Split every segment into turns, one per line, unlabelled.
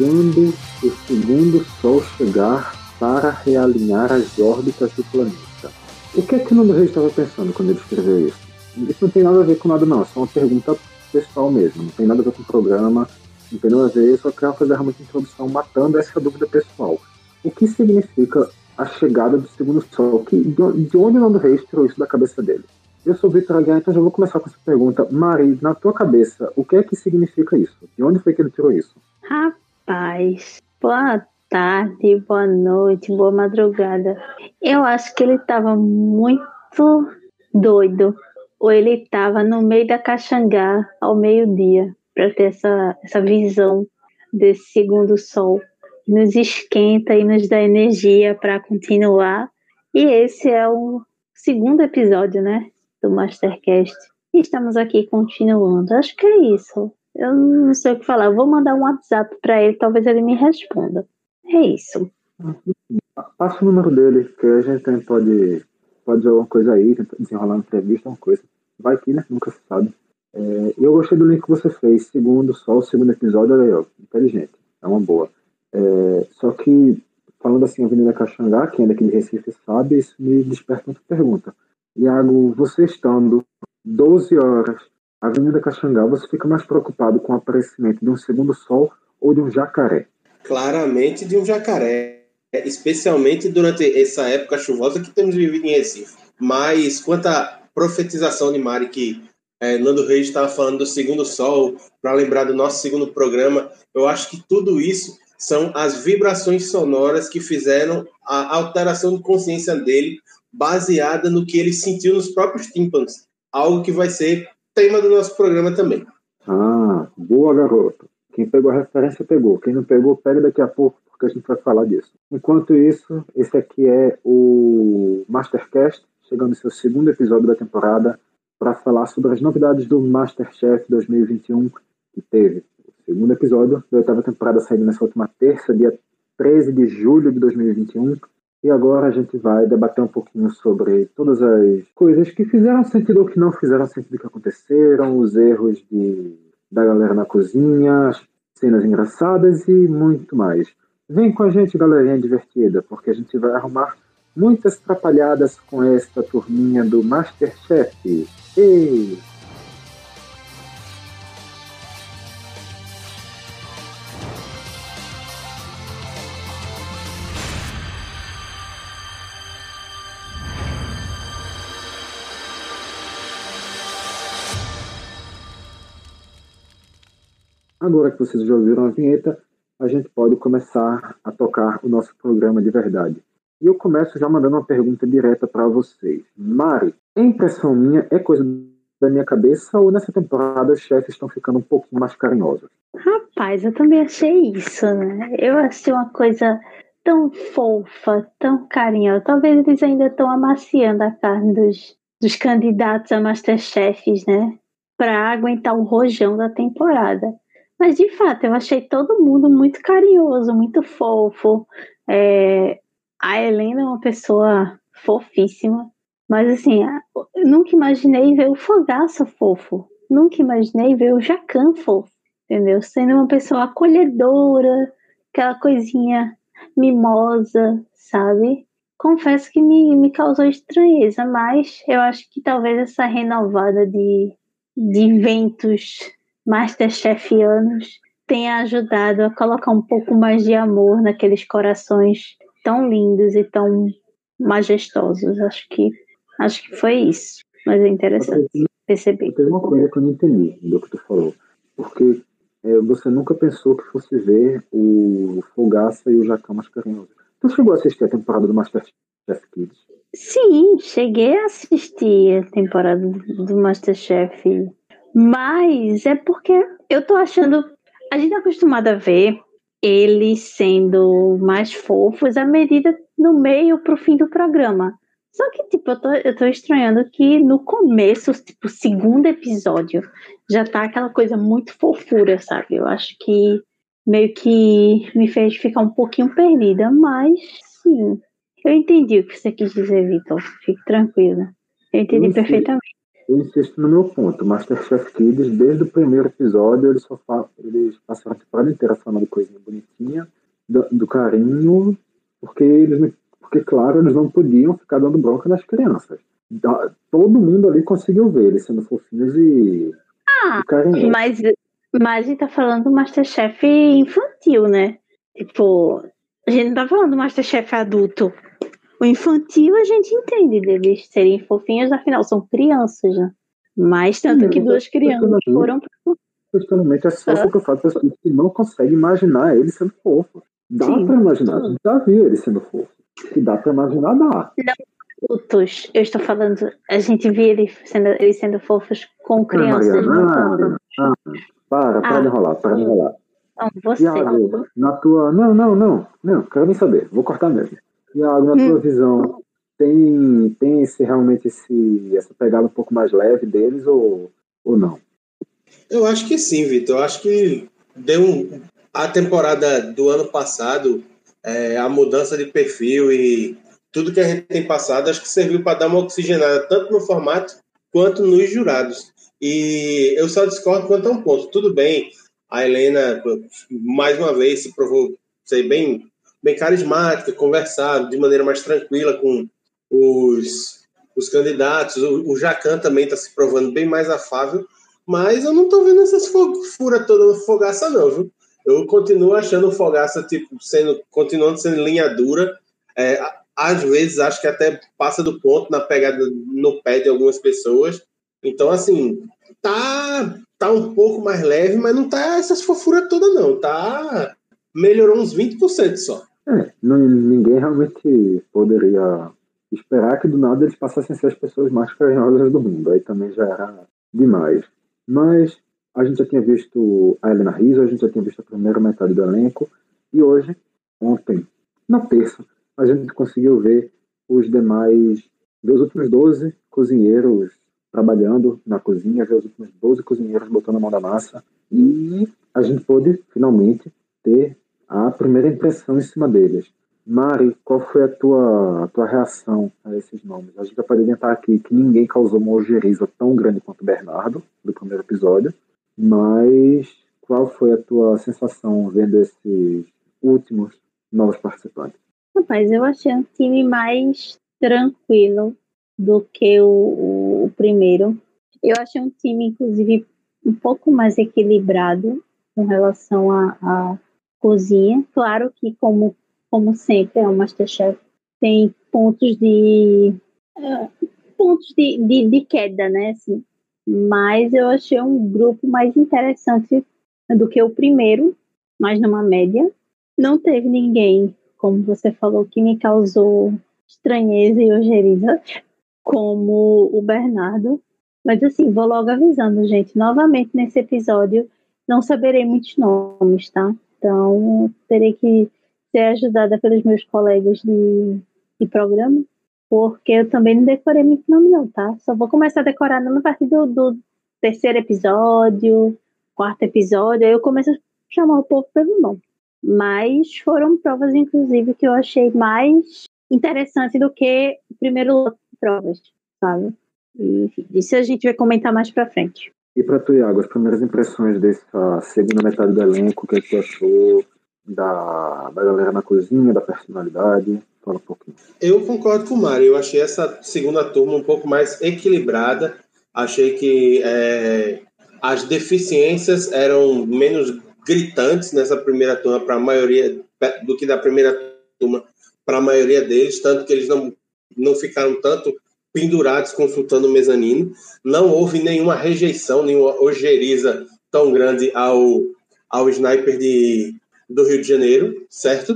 quando o segundo Sol chegar para realinhar as órbitas do planeta. O que é que o Nando Reis estava pensando quando ele escreveu isso? Isso não tem nada a ver com nada, não. É só uma pergunta pessoal mesmo. Não tem nada a ver com o programa, não tem nada a ver. Só quero realmente introdução matando essa dúvida pessoal. O que significa a chegada do segundo sol? Que, de onde o Nando Reis tirou isso da cabeça dele? Eu sou Vitor Aguiar, então já vou começar com essa pergunta. Mari, na tua cabeça, o que é que significa isso? De onde foi que ele tirou isso?
Rapaz, boa tarde, boa noite, boa madrugada. Eu acho que ele estava muito doido. Ou ele estava no meio da caxangá ao meio-dia para ter essa, essa visão desse segundo sol. Nos esquenta e nos dá energia para continuar. E esse é o segundo episódio, né? do Mastercast. E estamos aqui continuando. Acho que é isso. Eu não sei o que falar. vou mandar um WhatsApp para ele, talvez ele me responda. É isso.
Passa o número dele, que a gente pode, pode alguma coisa aí, desenrolar uma entrevista, uma coisa. Vai que, né? Nunca se sabe. É, eu gostei do link que você fez. Segundo, só o segundo episódio, olha aí, ó, inteligente. É uma boa. É, só que, falando assim, Avenida Caxangá, quem é daqui de Recife sabe, isso me desperta outra pergunta. Iago, você estando 12 horas Avenida Caxangá, você fica mais preocupado com o aparecimento de um segundo sol ou de um jacaré?
Claramente de um jacaré, especialmente durante essa época chuvosa que temos vivido em Recife. Mas quanto à profetização de Mari, que é, Nando Reis estava falando do segundo sol, para lembrar do nosso segundo programa, eu acho que tudo isso são as vibrações sonoras que fizeram a alteração de consciência dele baseada no que ele sentiu nos próprios tímpanos. Algo que vai ser tema do nosso programa também.
Ah, boa, garoto. Quem pegou a referência, pegou. Quem não pegou, pega daqui a pouco, porque a gente vai falar disso. Enquanto isso, esse aqui é o Mastercast, chegando no seu segundo episódio da temporada, para falar sobre as novidades do Masterchef 2021, que teve o segundo episódio da oitava temporada saindo nessa última terça, dia 13 de julho de 2021. E agora a gente vai debater um pouquinho sobre todas as coisas que fizeram sentido ou que não fizeram sentido que aconteceram, os erros de, da galera na cozinha, as cenas engraçadas e muito mais. Vem com a gente, galerinha divertida, porque a gente vai arrumar muitas atrapalhadas com esta turminha do Masterchef. Ei! Agora que vocês já ouviram a vinheta, a gente pode começar a tocar o nosso programa de verdade. E eu começo já mandando uma pergunta direta para vocês. Mari, a impressão minha é coisa da minha cabeça ou nessa temporada os chefes estão ficando um pouquinho mais carinhosos?
Rapaz, eu também achei isso, né? Eu achei uma coisa tão fofa, tão carinhosa. Talvez eles ainda estão amaciando a carne dos, dos candidatos a Masterchefs, né? Para aguentar o rojão da temporada. Mas de fato, eu achei todo mundo muito carinhoso, muito fofo. É, a Helena é uma pessoa fofíssima. Mas assim, nunca imaginei ver o Fogaça fofo. Nunca imaginei ver o Jacan fofo. Entendeu? Sendo uma pessoa acolhedora, aquela coisinha mimosa, sabe? Confesso que me, me causou estranheza, mas eu acho que talvez essa renovada de, de ventos Masterchefianos tenha ajudado a colocar um pouco mais de amor naqueles corações tão lindos e tão majestosos. Acho que acho que foi isso. Mas é interessante perceber.
Tem uma coisa que eu não entendi do que tu falou. Porque é, você nunca pensou que fosse ver o Fogaça e o Jacão mascarinhoso. Tu chegou a assistir a temporada do Masterchef Kids?
Sim, cheguei a assistir a temporada do Masterchef mas é porque eu tô achando. A gente é acostumado a ver eles sendo mais fofos à medida no meio pro fim do programa. Só que, tipo, eu tô, eu tô estranhando que no começo, tipo, segundo episódio, já tá aquela coisa muito fofura, sabe? Eu acho que meio que me fez ficar um pouquinho perdida, mas sim. Eu entendi o que você quis dizer, Vitor. Fique tranquila. Eu entendi perfeitamente.
Eu insisto no meu ponto. Masterchef Kids, desde o primeiro episódio, eles, só eles passaram a temporada inteira falando coisinha bonitinha, do, do carinho, porque eles, porque claro, eles não podiam ficar dando bronca nas crianças. Da, todo mundo ali conseguiu ver eles sendo fofinhos e,
ah, e carinhosos. Mas, mas a gente tá falando do Masterchef infantil, né? Tipo, a gente não tá falando do Masterchef adulto. O infantil a gente entende deles serem fofinhos, afinal são crianças, né? Mas tanto Sim, que duas crianças foram.
Pessoalmente é só porque eu falo pessoas que não conseguem imaginar ele sendo fofo. Dá Sim. pra imaginar, a gente já viu ele sendo fofo. Se dá pra imaginar, dá.
Não adultos, eu estou falando, a gente vê ele sendo, eles sendo fofos com crianças. Ah,
Mariana, ah, para, para ah. de enrolar, para de enrolar.
Não, você. Iago,
na tua. Não, não, não. Não, quero nem saber. Vou cortar mesmo. Iago, na hum. tua visão, tem, tem esse, realmente esse, essa pegada um pouco mais leve deles ou, ou não?
Eu acho que sim, Vitor. Eu acho que deu um, a temporada do ano passado, é, a mudança de perfil e tudo que a gente tem passado, acho que serviu para dar uma oxigenada tanto no formato quanto nos jurados. E eu só discordo quanto a um ponto. Tudo bem, a Helena, mais uma vez, se provou ser bem, bem carismática, conversar de maneira mais tranquila com os, os candidatos. O, o Jacan também está se provando bem mais afável, mas eu não estou vendo essas furas toda Fogaça, não, viu? Eu continuo achando o Fogaça, tipo, sendo, continuando sendo linha dura. É, às vezes, acho que até passa do ponto na pegada no pé de algumas pessoas. Então, assim, tá tá um pouco mais leve, mas não tá essas fofuras todas, não. Tá. Melhorou uns 20% só.
É, ninguém realmente poderia esperar que do nada eles passassem a ser as pessoas mais carinhosas do mundo. Aí também já era demais. Mas a gente já tinha visto a Helena Rizzo, a gente já tinha visto a primeira metade do elenco. E hoje, ontem, na terça, a gente conseguiu ver os demais, dos últimos 12 cozinheiros trabalhando na cozinha, ver os últimos 12 cozinheiros botando a mão da massa e a gente pôde finalmente ter a primeira impressão em cima deles. Mari, qual foi a tua, a tua reação a esses nomes? A gente já pode adiantar aqui que ninguém causou uma ojeriza tão grande quanto o Bernardo, do primeiro episódio, mas qual foi a tua sensação vendo esses últimos novos participantes?
Rapaz, eu achei um time mais tranquilo do que o, o primeiro. Eu achei um time, inclusive, um pouco mais equilibrado com relação à, à cozinha. Claro que, como, como sempre, é o Masterchef tem pontos de uh, pontos de, de, de, queda, né? Assim. Mas eu achei um grupo mais interessante do que o primeiro, mas numa média. Não teve ninguém, como você falou, que me causou estranheza e ojeriza como o Bernardo. Mas assim, vou logo avisando, gente. Novamente nesse episódio, não saberei muitos nomes, tá? Então, terei que ser ajudada pelos meus colegas de, de programa, porque eu também não decorei muito nome, não, tá? Só vou começar a decorar a partir do, do terceiro episódio, quarto episódio, aí eu começo a chamar o povo pelo nome. Mas foram provas, inclusive, que eu achei mais interessante do que o primeiro provas, sabe? E, enfim, isso a gente vai comentar mais pra frente.
E para tu, Iago, as primeiras impressões dessa segunda metade do elenco, o que, é que tu achou da, da galera na cozinha, da personalidade? Fala um pouquinho.
Eu concordo com o Mário, eu achei essa segunda turma um pouco mais equilibrada, achei que é, as deficiências eram menos gritantes nessa primeira turma para a maioria do que da primeira turma para a maioria deles, tanto que eles não não ficaram tanto pendurados consultando o mezanino. Não houve nenhuma rejeição, nenhuma ojeriza tão grande ao, ao sniper de, do Rio de Janeiro, certo?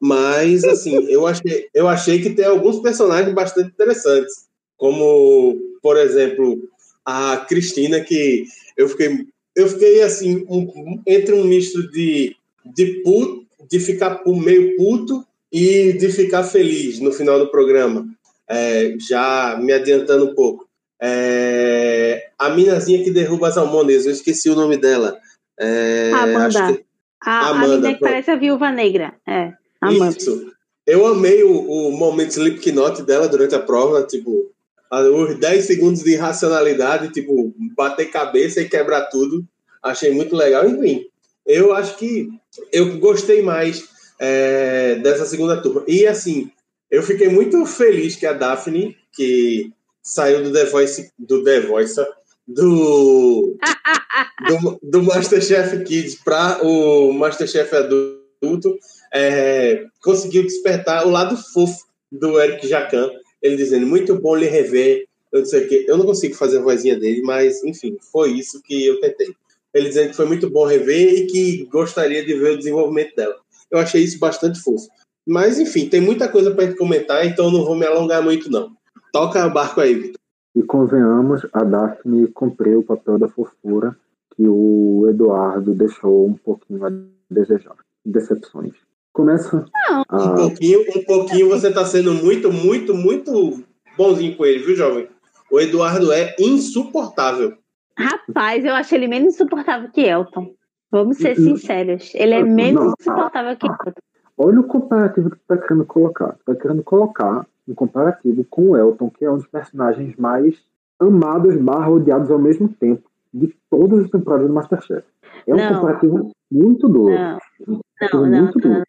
Mas, assim, eu achei, eu achei que tem alguns personagens bastante interessantes, como, por exemplo, a Cristina, que eu fiquei, eu fiquei assim, um, entre um misto de, de, puto, de ficar meio puto e de ficar feliz no final do programa. É, já me adiantando um pouco. É, a minazinha que derruba as almôndegas, eu esqueci o nome dela. É,
Amanda. Que... A, Amanda. A que parece a viúva negra. É, Amanda.
Isso. Eu amei o, o momento Slipknot dela durante a prova, tipo, os 10 segundos de racionalidade, tipo, bater cabeça e quebrar tudo. Achei muito legal. Enfim, eu acho que eu gostei mais é, dessa segunda turma. E assim, eu fiquei muito feliz que a Daphne, que saiu do The Voice, do The Voice, do, do, do Masterchef Kids para o Masterchef adulto, é, conseguiu despertar o lado fofo do Eric Jacan, ele dizendo, muito bom lhe rever, eu não sei o quê. Eu não consigo fazer a vozinha dele, mas, enfim, foi isso que eu tentei. Ele dizendo que foi muito bom rever e que gostaria de ver o desenvolvimento dela. Eu achei isso bastante fofo. Mas, enfim, tem muita coisa para gente comentar, então não vou me alongar muito, não. Toca o barco aí, Vitor.
E convenhamos, a Daphne cumpriu o papel da fofura que o Eduardo deixou um pouquinho a desejar. Decepções. Começa.
A... Um pouquinho, um pouquinho você está sendo muito, muito, muito bonzinho com ele, viu, jovem? O Eduardo é insuportável.
Rapaz, eu acho ele menos insuportável que Elton. Vamos ser sinceros. Ele é menos insuportável que Elton.
Olha o comparativo que tu tá querendo colocar. Tu tá querendo colocar um comparativo com o Elton, que é um dos personagens mais amados barra odiados ao mesmo tempo de todas as temporadas do Masterchef. É um não. comparativo muito duro.
Não, não, não, muito duro.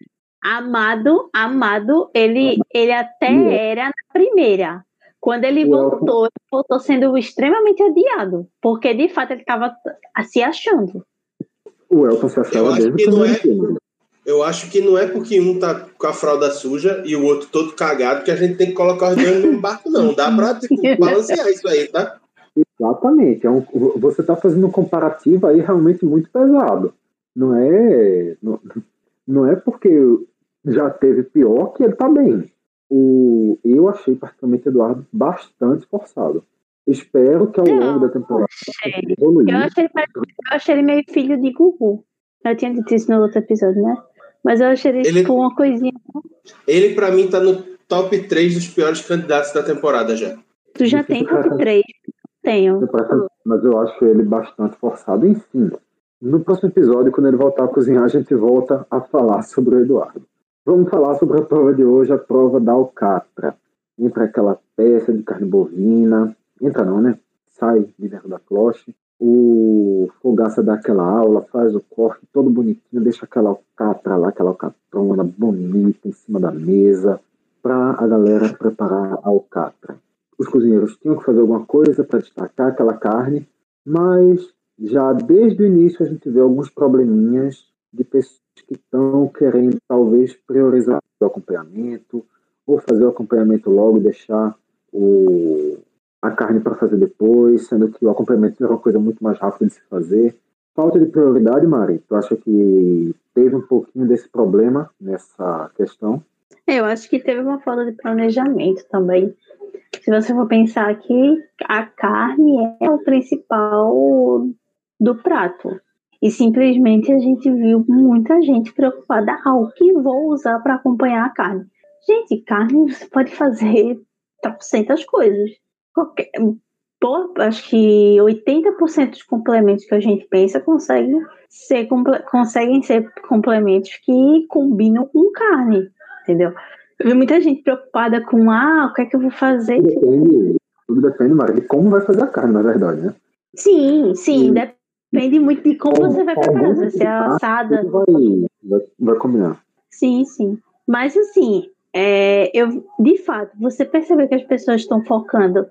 Amado, amado, ele, ele até era na primeira. Quando ele voltou, ele voltou sendo extremamente odiado, porque de fato ele estava se achando.
O Elton se achava desde o primeiro é, filme.
Eu acho que não é porque um tá com a fralda suja e o outro todo cagado que a gente tem que colocar os dois no mesmo barco, não. Dá pra tipo, balancear isso aí, tá?
Exatamente. É um, você está fazendo um comparativo aí realmente muito pesado. Não é, não, não é porque já teve pior que ele está bem. O, eu achei, particularmente, Eduardo bastante forçado. Espero que ao longo da temporada.
Eu achei, eu achei ele meio filho de Gugu. Eu tinha dito isso no outro episódio, né? Mas eu achei ele, ele tipo uma coisinha.
Ele, pra mim, tá no top 3 dos piores candidatos da temporada já.
Tu já tem top 3? Tenho.
Mas eu acho ele bastante forçado. Enfim, no próximo episódio, quando ele voltar a cozinhar, a gente volta a falar sobre o Eduardo. Vamos falar sobre a prova de hoje, a prova da alcatra. Entra aquela peça de carne bovina. Entra não, né? Sai de dentro da cloche o Fogaça dá aquela aula, faz o corte todo bonitinho, deixa aquela alcatra lá, aquela alcatrona bonita em cima da mesa, para a galera preparar a alcatra. Os cozinheiros tinham que fazer alguma coisa para destacar aquela carne, mas já desde o início a gente vê alguns probleminhas de pessoas que estão querendo talvez priorizar o acompanhamento, ou fazer o acompanhamento logo e deixar o, a carne para fazer depois, sendo que o acompanhamento era uma coisa muito mais rápida de se fazer. Falta de prioridade, Mari, tu acha que teve um pouquinho desse problema nessa questão?
Eu acho que teve uma falta de planejamento também. Se você for pensar que a carne é o principal do prato. E simplesmente a gente viu muita gente preocupada. Ah, o que vou usar para acompanhar a carne? Gente, carne você pode fazer trocentas coisas. Qualquer, pô, acho que 80% dos complementos que a gente pensa conseguem ser, conseguem ser complementos que combinam com carne, entendeu? Eu vi muita gente preocupada com, ah, o que é que eu vou fazer?
Depende, tudo depende, Mara, de como vai fazer a carne, na verdade, né?
Sim, sim, depende muito de como, como você vai preparar, se vai ser assada.
Vai, vai, vai combinar.
Sim, sim. Mas assim, é, eu, de fato, você percebeu que as pessoas estão focando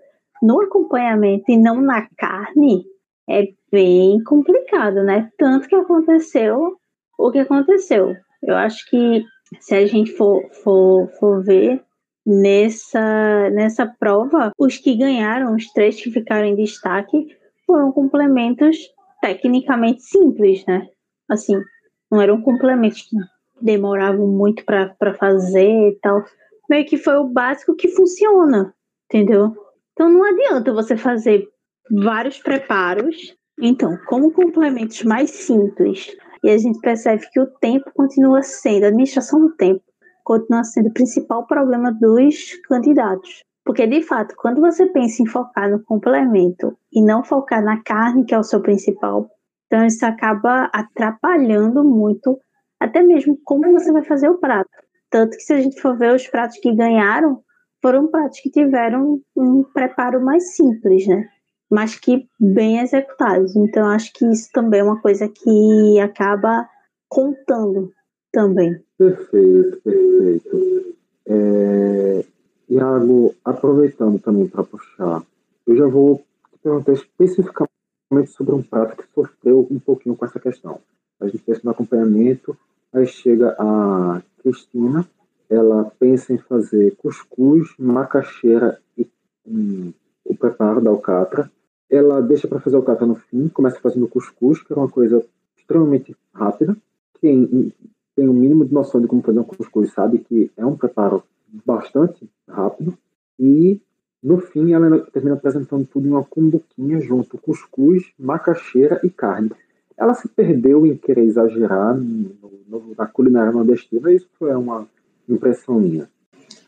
no acompanhamento e não na carne, é bem complicado, né? Tanto que aconteceu o que aconteceu. Eu acho que se a gente for, for, for ver nessa, nessa prova, os que ganharam, os três que ficaram em destaque, foram complementos tecnicamente simples, né? Assim, não eram complementos que demoravam muito para fazer e tal. Meio que foi o básico que funciona, entendeu? Então não adianta você fazer vários preparos. Então, como complementos mais simples, e a gente percebe que o tempo continua sendo, a administração do tempo continua sendo o principal problema dos candidatos. Porque, de fato, quando você pensa em focar no complemento e não focar na carne, que é o seu principal, então isso acaba atrapalhando muito, até mesmo como você vai fazer o prato. Tanto que, se a gente for ver os pratos que ganharam, foram pratos que tiveram um preparo mais simples, né? Mas que bem executados. Então, acho que isso também é uma coisa que acaba contando também.
Perfeito, perfeito. É, Iago, aproveitando também para puxar, eu já vou perguntar especificamente sobre um prato que sofreu um pouquinho com essa questão. A gente pensa no acompanhamento, aí chega a Cristina, ela pensa em fazer cuscuz, macaxeira e hum, o preparo da alcatra. Ela deixa para fazer alcatra no fim, começa fazendo cuscuz, que é uma coisa extremamente rápida. Quem tem o um mínimo de noção de como fazer um cuscuz sabe que é um preparo bastante rápido. E no fim ela termina apresentando tudo em uma cumbuquinha junto, cuscuz, macaxeira e carne. Ela se perdeu em querer exagerar no, no, na culinária nordestina, isso foi uma impressão minha.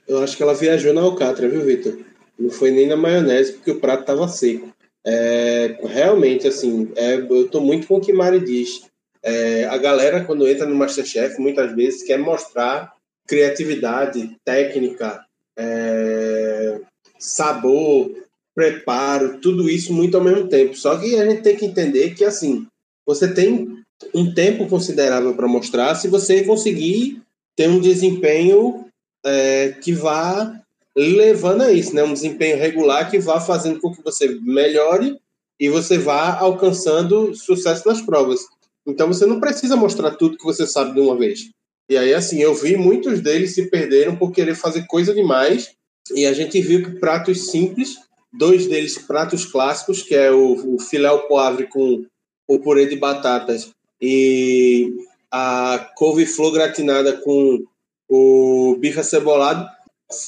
Eu acho que ela viajou na alcatra, viu, Vitor? Não foi nem na maionese, porque o prato estava seco. É, realmente, assim, é, eu estou muito com o que Mari diz. É, a galera, quando entra no Masterchef, muitas vezes quer mostrar criatividade, técnica, é, sabor, preparo, tudo isso muito ao mesmo tempo. Só que a gente tem que entender que, assim, você tem um tempo considerável para mostrar se você conseguir ter um desempenho é, que vá levando a isso, né? Um desempenho regular que vá fazendo com que você melhore e você vá alcançando sucesso nas provas. Então você não precisa mostrar tudo que você sabe de uma vez. E aí, assim, eu vi muitos deles se perderam por querer fazer coisa demais. E a gente viu que pratos simples, dois deles pratos clássicos, que é o, o filé ao poivre com o purê de batatas e a couve-flor gratinada com o bife acebolado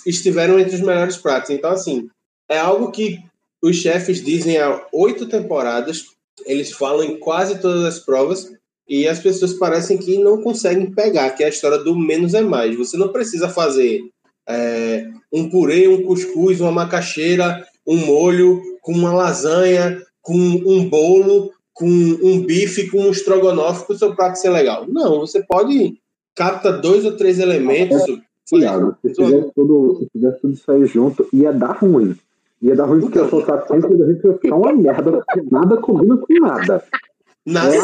estiveram entre os melhores pratos. Então, assim, é algo que os chefes dizem há oito temporadas, eles falam em quase todas as provas, e as pessoas parecem que não conseguem pegar, que é a história do menos é mais. Você não precisa fazer é, um purê, um cuscuz, uma macaxeira, um molho, com uma lasanha, com um bolo, com um bife, com um estrogonofe para o seu prato ser legal. Não, você pode capta dois ou três elementos.
Tiago, se fizesse tudo, se fizesse tudo isso aí junto, ia dar ruim. Ia dar ruim porque eu soltar sempre da gente ia ficar uma merda, porque nada combina com nada.
Na é,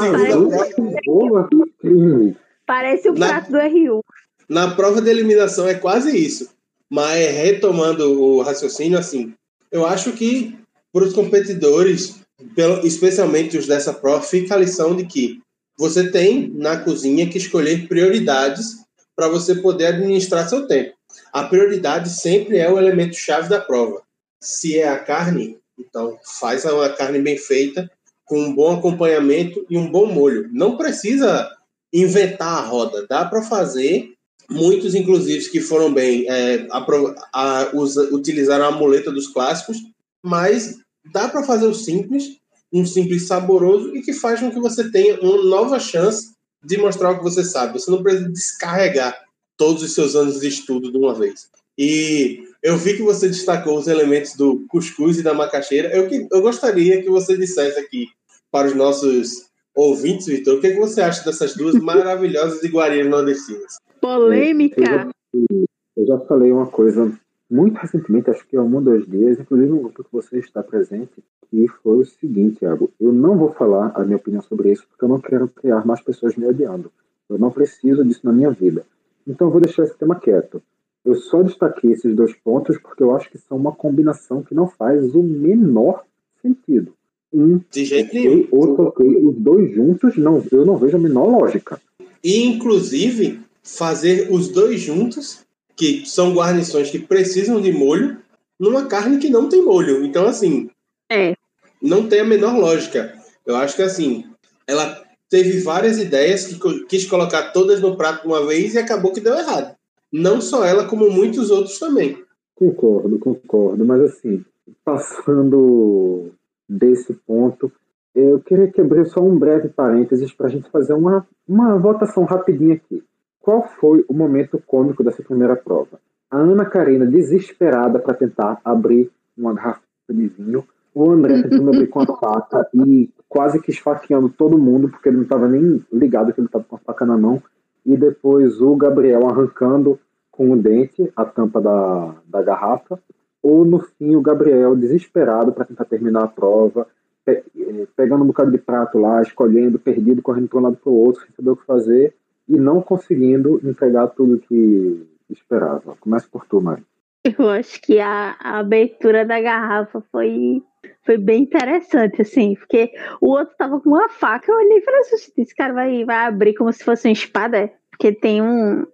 Parece o prato do RU.
Na prova de eliminação é quase isso. Mas retomando o raciocínio, assim, eu acho que para os competidores, especialmente os dessa prova, fica a lição de que você tem na cozinha que escolher prioridades para você poder administrar seu tempo. A prioridade sempre é o elemento chave da prova. Se é a carne, então faz uma carne bem feita com um bom acompanhamento e um bom molho. Não precisa inventar a roda, dá para fazer. Muitos, inclusive, que foram bem, é, a, a, utilizaram a muleta dos clássicos, mas dá para fazer o simples, um simples saboroso e que faz com que você tenha uma nova chance de mostrar o que você sabe. Você não precisa descarregar todos os seus anos de estudo de uma vez. E eu vi que você destacou os elementos do cuscuz e da macaxeira. Eu, que, eu gostaria que você dissesse aqui para os nossos ouvintes, Vitor, o que, é que você acha dessas duas maravilhosas iguarias nordestinas?
Polêmica! Eu já,
eu já, falei uma coisa muito recentemente, acho que há um ou dois dias, inclusive no grupo que você está presente, que foi o seguinte, Thiago. Eu não vou falar a minha opinião sobre isso, porque eu não quero criar mais pessoas me odiando. Eu não preciso disso na minha vida. Então eu vou deixar esse tema quieto. Eu só destaquei esses dois pontos porque eu acho que são uma combinação que não faz o menor sentido. Um
De jeito nenhum.
Outro ok, os dois juntos, não, eu não vejo a menor lógica.
E, inclusive, fazer os dois juntos, que são guarnições que precisam de molho, numa carne que não tem molho. Então, assim.
É.
Não tem a menor lógica. Eu acho que, assim, ela teve várias ideias que quis colocar todas no prato de uma vez e acabou que deu errado. Não só ela, como muitos outros também.
Concordo, concordo. Mas assim, passando desse ponto, eu queria que abrir só um breve parênteses para a gente fazer uma, uma votação rapidinha aqui. Qual foi o momento cômico dessa primeira prova? A Ana Karina desesperada para tentar abrir uma garrafa de vinho, o André tentando abrir com a faca e quase que esfaqueando todo mundo, porque ele não estava nem ligado que ele estava com a faca na mão, e depois o Gabriel arrancando com o dente, a tampa da, da garrafa, ou no fim o Gabriel desesperado para tentar terminar a prova, pe eh, pegando um bocado de prato lá, escolhendo, perdido, correndo para um lado para o outro, sem saber o que fazer e não conseguindo entregar tudo que esperava. Começa por tu, Mari.
Eu acho que a, a, abertura da garrafa foi, foi bem interessante, assim, porque o outro tava com uma faca, eu olhei e falei assim, esse cara vai, vai abrir como se fosse uma espada, porque tem um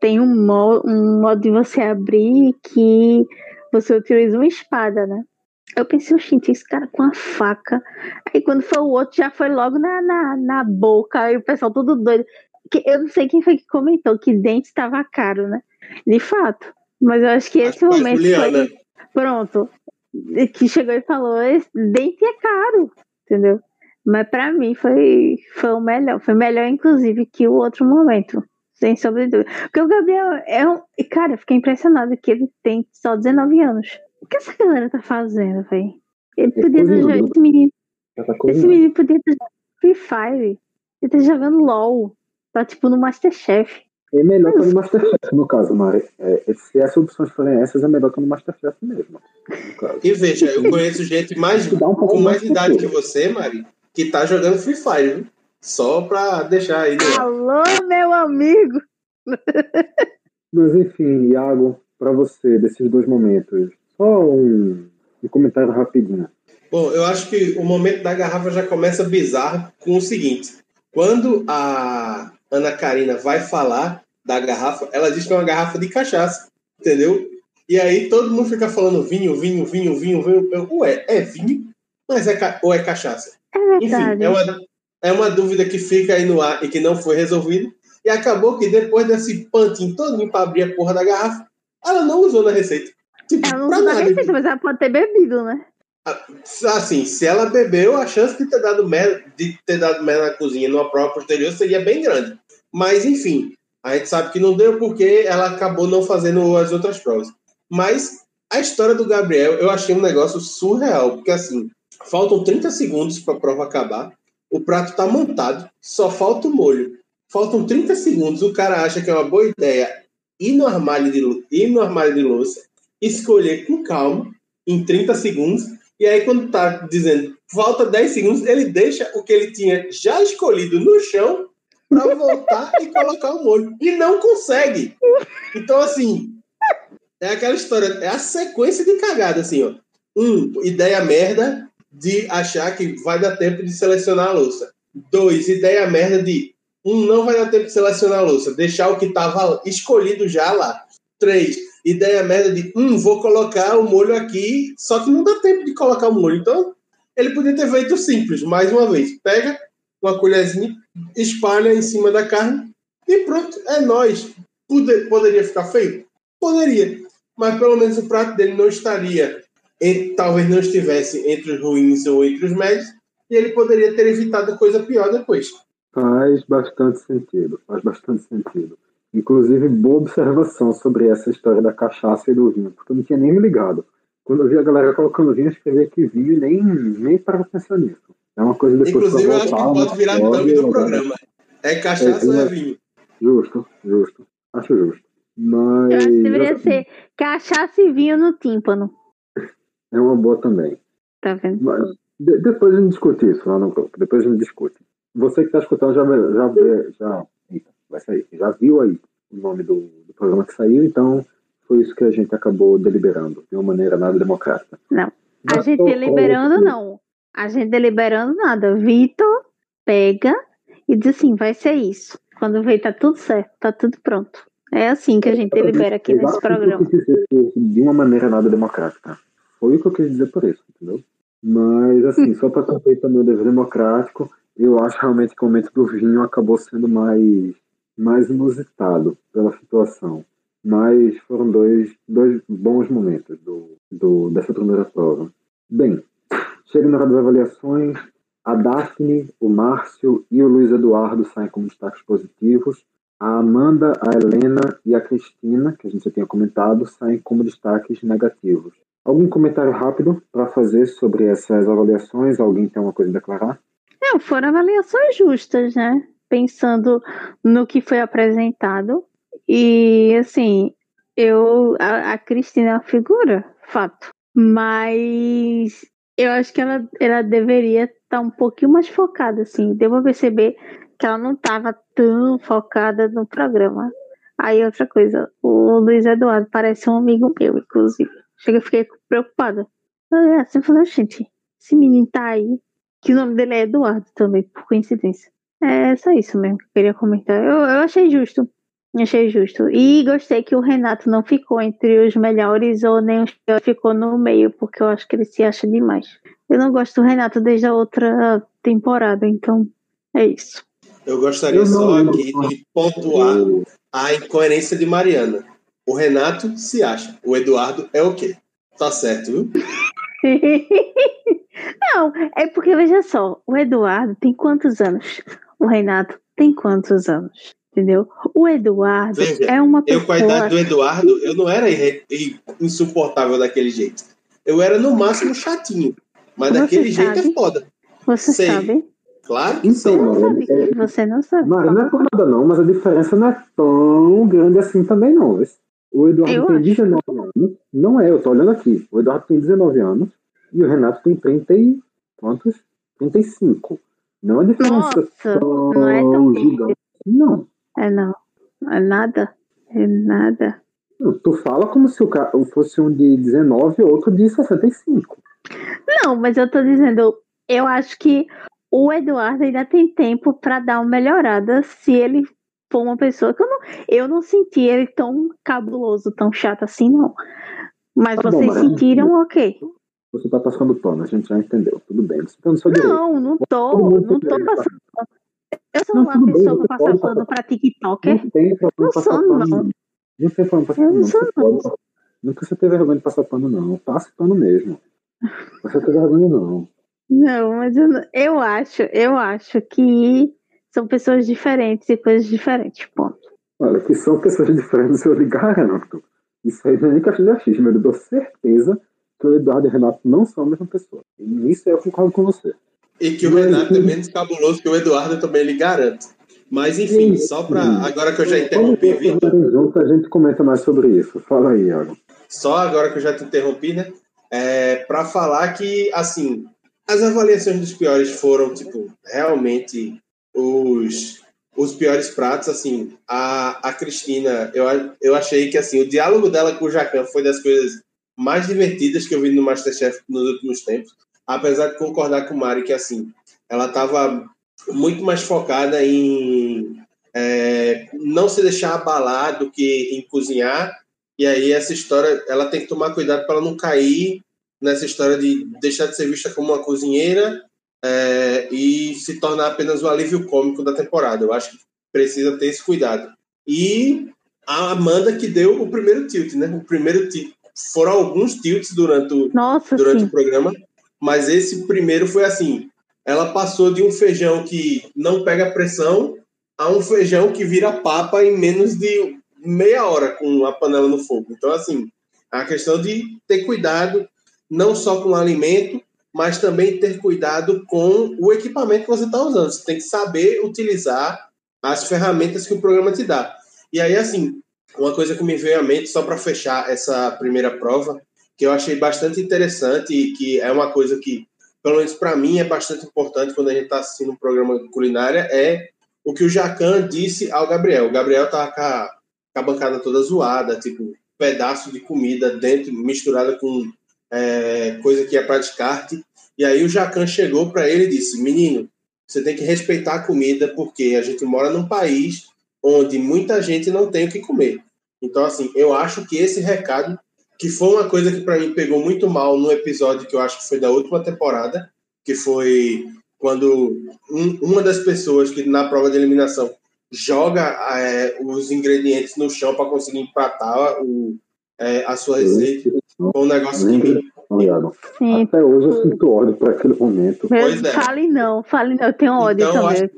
tem um modo, um modo de você abrir que você utiliza uma espada, né? Eu pensei, gente, esse cara com a faca. Aí quando foi o outro, já foi logo na, na, na boca, e o pessoal todo doido. Que, eu não sei quem foi que comentou que dente estava caro, né? De fato. Mas eu acho que esse acho momento foi. Pronto. Que chegou e falou: dente é caro, entendeu? Mas para mim foi, foi o melhor. Foi melhor, inclusive, que o outro momento. Sem sombra de dúvida. Porque o Gabriel é um. Cara, eu fiquei impressionado que ele tem só 19 anos. O que essa galera tá fazendo, velho? Ele é podia estar jogando. Esse menino. Tá esse menino podia estar jogando Free Fire. Ele tá jogando LOL. Tá tipo no Masterchef.
É melhor que no Masterchef, no caso, Mari. É, se essas opções forem essas, é melhor que no Masterchef mesmo.
No e veja, eu conheço gente mais, um com mais idade que você, Mari, que tá jogando Free Fire, viu? Só pra deixar aí. Né?
Alô, meu amigo!
Mas enfim, Iago, para você, desses dois momentos, só um, um comentário rapidinho.
Bom, eu acho que o momento da garrafa já começa bizarro com o seguinte: quando a Ana Karina vai falar da garrafa, ela diz que é uma garrafa de cachaça, entendeu? E aí todo mundo fica falando vinho, vinho, vinho, vinho, vinho. Eu, ué, é vinho? Mas é ou é cachaça?
É
Enfim, é uma, é uma dúvida que fica aí no ar e que não foi resolvida. E acabou que depois desse pantinho todo para abrir a porra da garrafa, ela não usou na receita.
Tipo, ela não usou na receita, mas ela pode ter bebido, né?
Ah, assim, se ela bebeu, a chance de ter dado merda, de ter dado merda na cozinha numa prova posterior seria bem grande. Mas, enfim, a gente sabe que não deu porque ela acabou não fazendo as outras provas. Mas a história do Gabriel eu achei um negócio surreal, porque assim, faltam 30 segundos para a prova acabar, o prato está montado, só falta o molho. Faltam 30 segundos, o cara acha que é uma boa ideia ir no armário de, ir no armário de louça, escolher com calma, em 30 segundos, e aí quando tá dizendo falta 10 segundos, ele deixa o que ele tinha já escolhido no chão para voltar e colocar o molho. E não consegue. Então, assim, é aquela história, é a sequência de cagada, assim, ó. Um, ideia merda de achar que vai dar tempo de selecionar a louça. Dois, ideia merda de um, não vai dar tempo de selecionar a louça, deixar o que estava escolhido já lá. Três, ideia merda de um, vou colocar o molho aqui, só que não dá tempo de colocar o molho. Então, ele podia ter feito simples, mais uma vez. Pega uma colherzinha, espalha em cima da carne e pronto, é nós. Poderia ficar feio? Poderia. Mas pelo menos o prato dele não estaria, talvez não estivesse entre os ruins ou entre os médios, e ele poderia ter evitado coisa pior depois.
Faz bastante sentido, faz bastante sentido. Inclusive, boa observação sobre essa história da cachaça e do vinho, porque eu não tinha nem me ligado. Quando eu vi a galera colocando vinho, eu escrevi que vinho e nem, nem para pensar nisso. É uma coisa depois
Inclusive, eu acho que pode virar nome do programa. É cachaça é, ou é vinho?
Justo, justo. Acho justo. Mas.
Eu acho que deveria ser cachaça e vinho no tímpano.
É uma boa também.
Tá vendo?
Mas, de, depois a gente discute isso lá no grupo. Depois a gente discute. Você que está escutando já, já, vê, já, eita, vai sair, já viu aí o nome do, do programa que saiu, então foi isso que a gente acabou deliberando, de uma maneira nada democrática.
Não. A gente deliberando, não. A gente deliberando nada. Vitor pega e diz assim: vai ser isso. Quando vê, tá tudo certo, tá tudo pronto. É assim que a gente delibera aqui nesse programa.
De uma maneira nada democrática. Foi o que eu quis dizer por isso, entendeu? Mas, assim, só para cumprir também o dever democrático, eu acho realmente que o momento do vinho acabou sendo mais, mais inusitado pela situação. Mas foram dois, dois bons momentos do, do, dessa primeira prova. Bem, Chega na hora das avaliações, a Daphne, o Márcio e o Luiz Eduardo saem como destaques positivos. A Amanda, a Helena e a Cristina, que a gente já tinha comentado, saem como destaques negativos. Algum comentário rápido para fazer sobre essas avaliações? Alguém tem alguma coisa a declarar?
Não, foram avaliações justas, né? Pensando no que foi apresentado. E assim, eu a, a Cristina é uma figura, fato. Mas eu acho que ela, ela deveria estar tá um pouquinho mais focada, assim. Deu pra perceber que ela não estava tão focada no programa. Aí outra coisa, o Luiz Eduardo parece um amigo meu, inclusive. Chega, fiquei preocupada. Ah, assim, falei, gente, esse menino tá aí, que o nome dele é Eduardo também, por coincidência. É só isso mesmo que eu queria comentar. Eu, eu achei justo. Achei justo. E gostei que o Renato não ficou entre os melhores ou nem os que ficou no meio, porque eu acho que ele se acha demais. Eu não gosto do Renato desde a outra temporada, então é isso.
Eu gostaria eu só aqui de pontuar a incoerência de Mariana. O Renato se acha, o Eduardo é o quê? Tá certo, viu?
não, é porque veja só, o Eduardo tem quantos anos? O Renato tem quantos anos? Entendeu? O Eduardo Veja, é uma
pessoa. Eu, com a idade do Eduardo, eu não era insuportável daquele jeito. Eu era, no máximo, chatinho. Mas Você daquele sabe? jeito é foda.
Você Sei. sabe?
Claro.
Então, você não sabe. É... Você não sabe.
Mas não é por nada, não, mas a diferença não é tão grande assim também, não. O Eduardo eu tem acho. 19 anos. Não é, eu tô olhando aqui. O Eduardo tem 19 anos e o Renato tem 30 e. Quantos? 35. Não é diferença
Nossa, tão, não é tão gigante.
Não.
É não. É nada. É nada.
Tu fala como se o cara fosse um de 19 e outro de 65.
Não, mas eu tô dizendo, eu acho que o Eduardo ainda tem tempo para dar uma melhorada se ele for uma pessoa que eu não, eu não senti ele tão cabuloso, tão chato assim, não. Mas tá vocês bom, sentiram, ok.
Você tá passando pano, a gente já entendeu. Tudo bem. Você tá
no seu não, não tô. Não tô passando. Eu sou não, uma pessoa bem, que passa pano pra TikToker.
Não tem problema
não
passar sou, pano. Não. Não tem problema passar pano. Não sou, não. Nunca você teve vergonha de passar pano, não. Passa pano mesmo. Você tem vergonha, não.
Não, mas eu, eu acho, eu acho que são pessoas diferentes e coisas diferentes, ponto.
Olha, que são pessoas diferentes, eu lhe garanto. Isso aí não é nem questão de achismo, eu dou certeza que o Eduardo e o Renato não são a mesma pessoa. E nisso eu concordo com você.
E que o Renato é menos cabuloso que o Eduardo também lhe garanto. Mas enfim, só para agora que eu já interrompi,
Vitor. Junto a gente comenta mais sobre isso. Fala aí, Iago.
Só agora que eu já te interrompi, né? É, para falar que assim as avaliações dos piores foram tipo realmente os os piores pratos, assim, a, a Cristina, eu, eu achei que, assim, o diálogo dela com o Jacan foi das coisas mais divertidas que eu vi no Masterchef nos últimos tempos apesar de concordar com o Mari que assim ela estava muito mais focada em é, não se deixar abalar do que em cozinhar. E aí essa história ela tem que tomar cuidado para não cair nessa história de deixar de ser vista como uma cozinheira é, e se tornar apenas o alívio cômico da temporada. Eu acho que precisa ter esse cuidado. E a Amanda que deu o primeiro tilt né? O primeiro tilt. Foram alguns tilts durante o,
Nossa,
durante o programa mas esse primeiro foi assim: ela passou de um feijão que não pega pressão a um feijão que vira papa em menos de meia hora com a panela no fogo. Então, assim, a questão de ter cuidado não só com o alimento, mas também ter cuidado com o equipamento que você está usando. Você tem que saber utilizar as ferramentas que o programa te dá. E aí, assim, uma coisa que me veio à mente, só para fechar essa primeira prova, que eu achei bastante interessante e que é uma coisa que, pelo menos para mim, é bastante importante quando a gente está assistindo um programa de culinária, é o que o Jacan disse ao Gabriel. O Gabriel estava com, com a, bancada toda zoada, tipo, pedaço de comida dentro, misturada com é, coisa que é para descarte. E aí o Jacan chegou para ele e disse: Menino, você tem que respeitar a comida porque a gente mora num país onde muita gente não tem o que comer. Então, assim, eu acho que esse recado que foi uma coisa que para mim pegou muito mal no episódio que eu acho que foi da última temporada, que foi quando um, uma das pessoas que na prova de eliminação joga é, os ingredientes no chão para conseguir empatar o, é, a sua receita. Foi um negócio que
Sim. Até hoje eu sinto ódio para aquele momento.
Pois é. Fale não, fale não, eu tenho ódio então, também.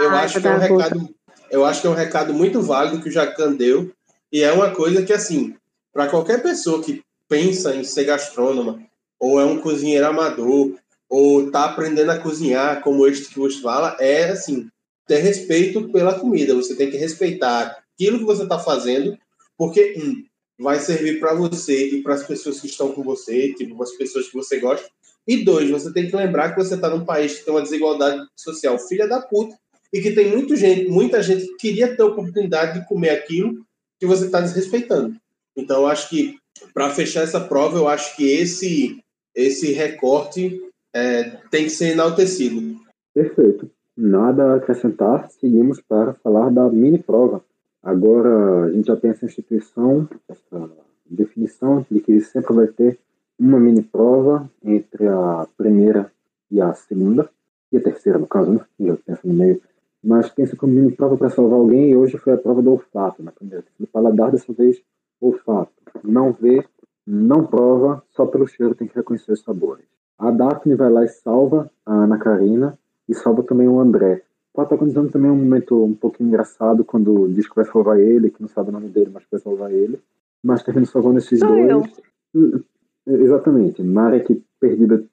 Eu acho, eu acho que é um recado, eu acho que é um recado muito válido que o Jacan deu e é uma coisa que assim para qualquer pessoa que pensa em ser gastrônoma, ou é um cozinheiro amador, ou está aprendendo a cozinhar, como este que vos fala, é assim, ter respeito pela comida. Você tem que respeitar aquilo que você está fazendo, porque, um, vai servir para você e para as pessoas que estão com você, tipo, as pessoas que você gosta. E dois, você tem que lembrar que você está num país que tem uma desigualdade social filha da puta e que tem muito gente, muita gente que queria ter a oportunidade de comer aquilo que você está desrespeitando. Então, eu acho que, para fechar essa prova, eu acho que esse, esse recorte é, tem que ser enaltecido.
Perfeito. Nada a acrescentar, seguimos para falar da mini prova. Agora a gente já tem essa instituição, essa definição de que sempre vai ter uma mini prova entre a primeira e a segunda, e a terceira no caso, né? Já pensa no meio. Mas pensa como mini prova para salvar alguém e hoje foi a prova do olfato, na primeira. No paladar dessa vez, olfato. Não vê, não prova, só pelo cheiro tem que reconhecer os sabores. A Daphne vai lá e salva a Ana Karina e salva também o André. O protagonizando também um momento um pouquinho engraçado quando diz que vai salvar ele, que não sabe o nome dele, mas vai salvar ele. Mas termina salvando esses Sou dois. Eu. Exatamente. Marek perdida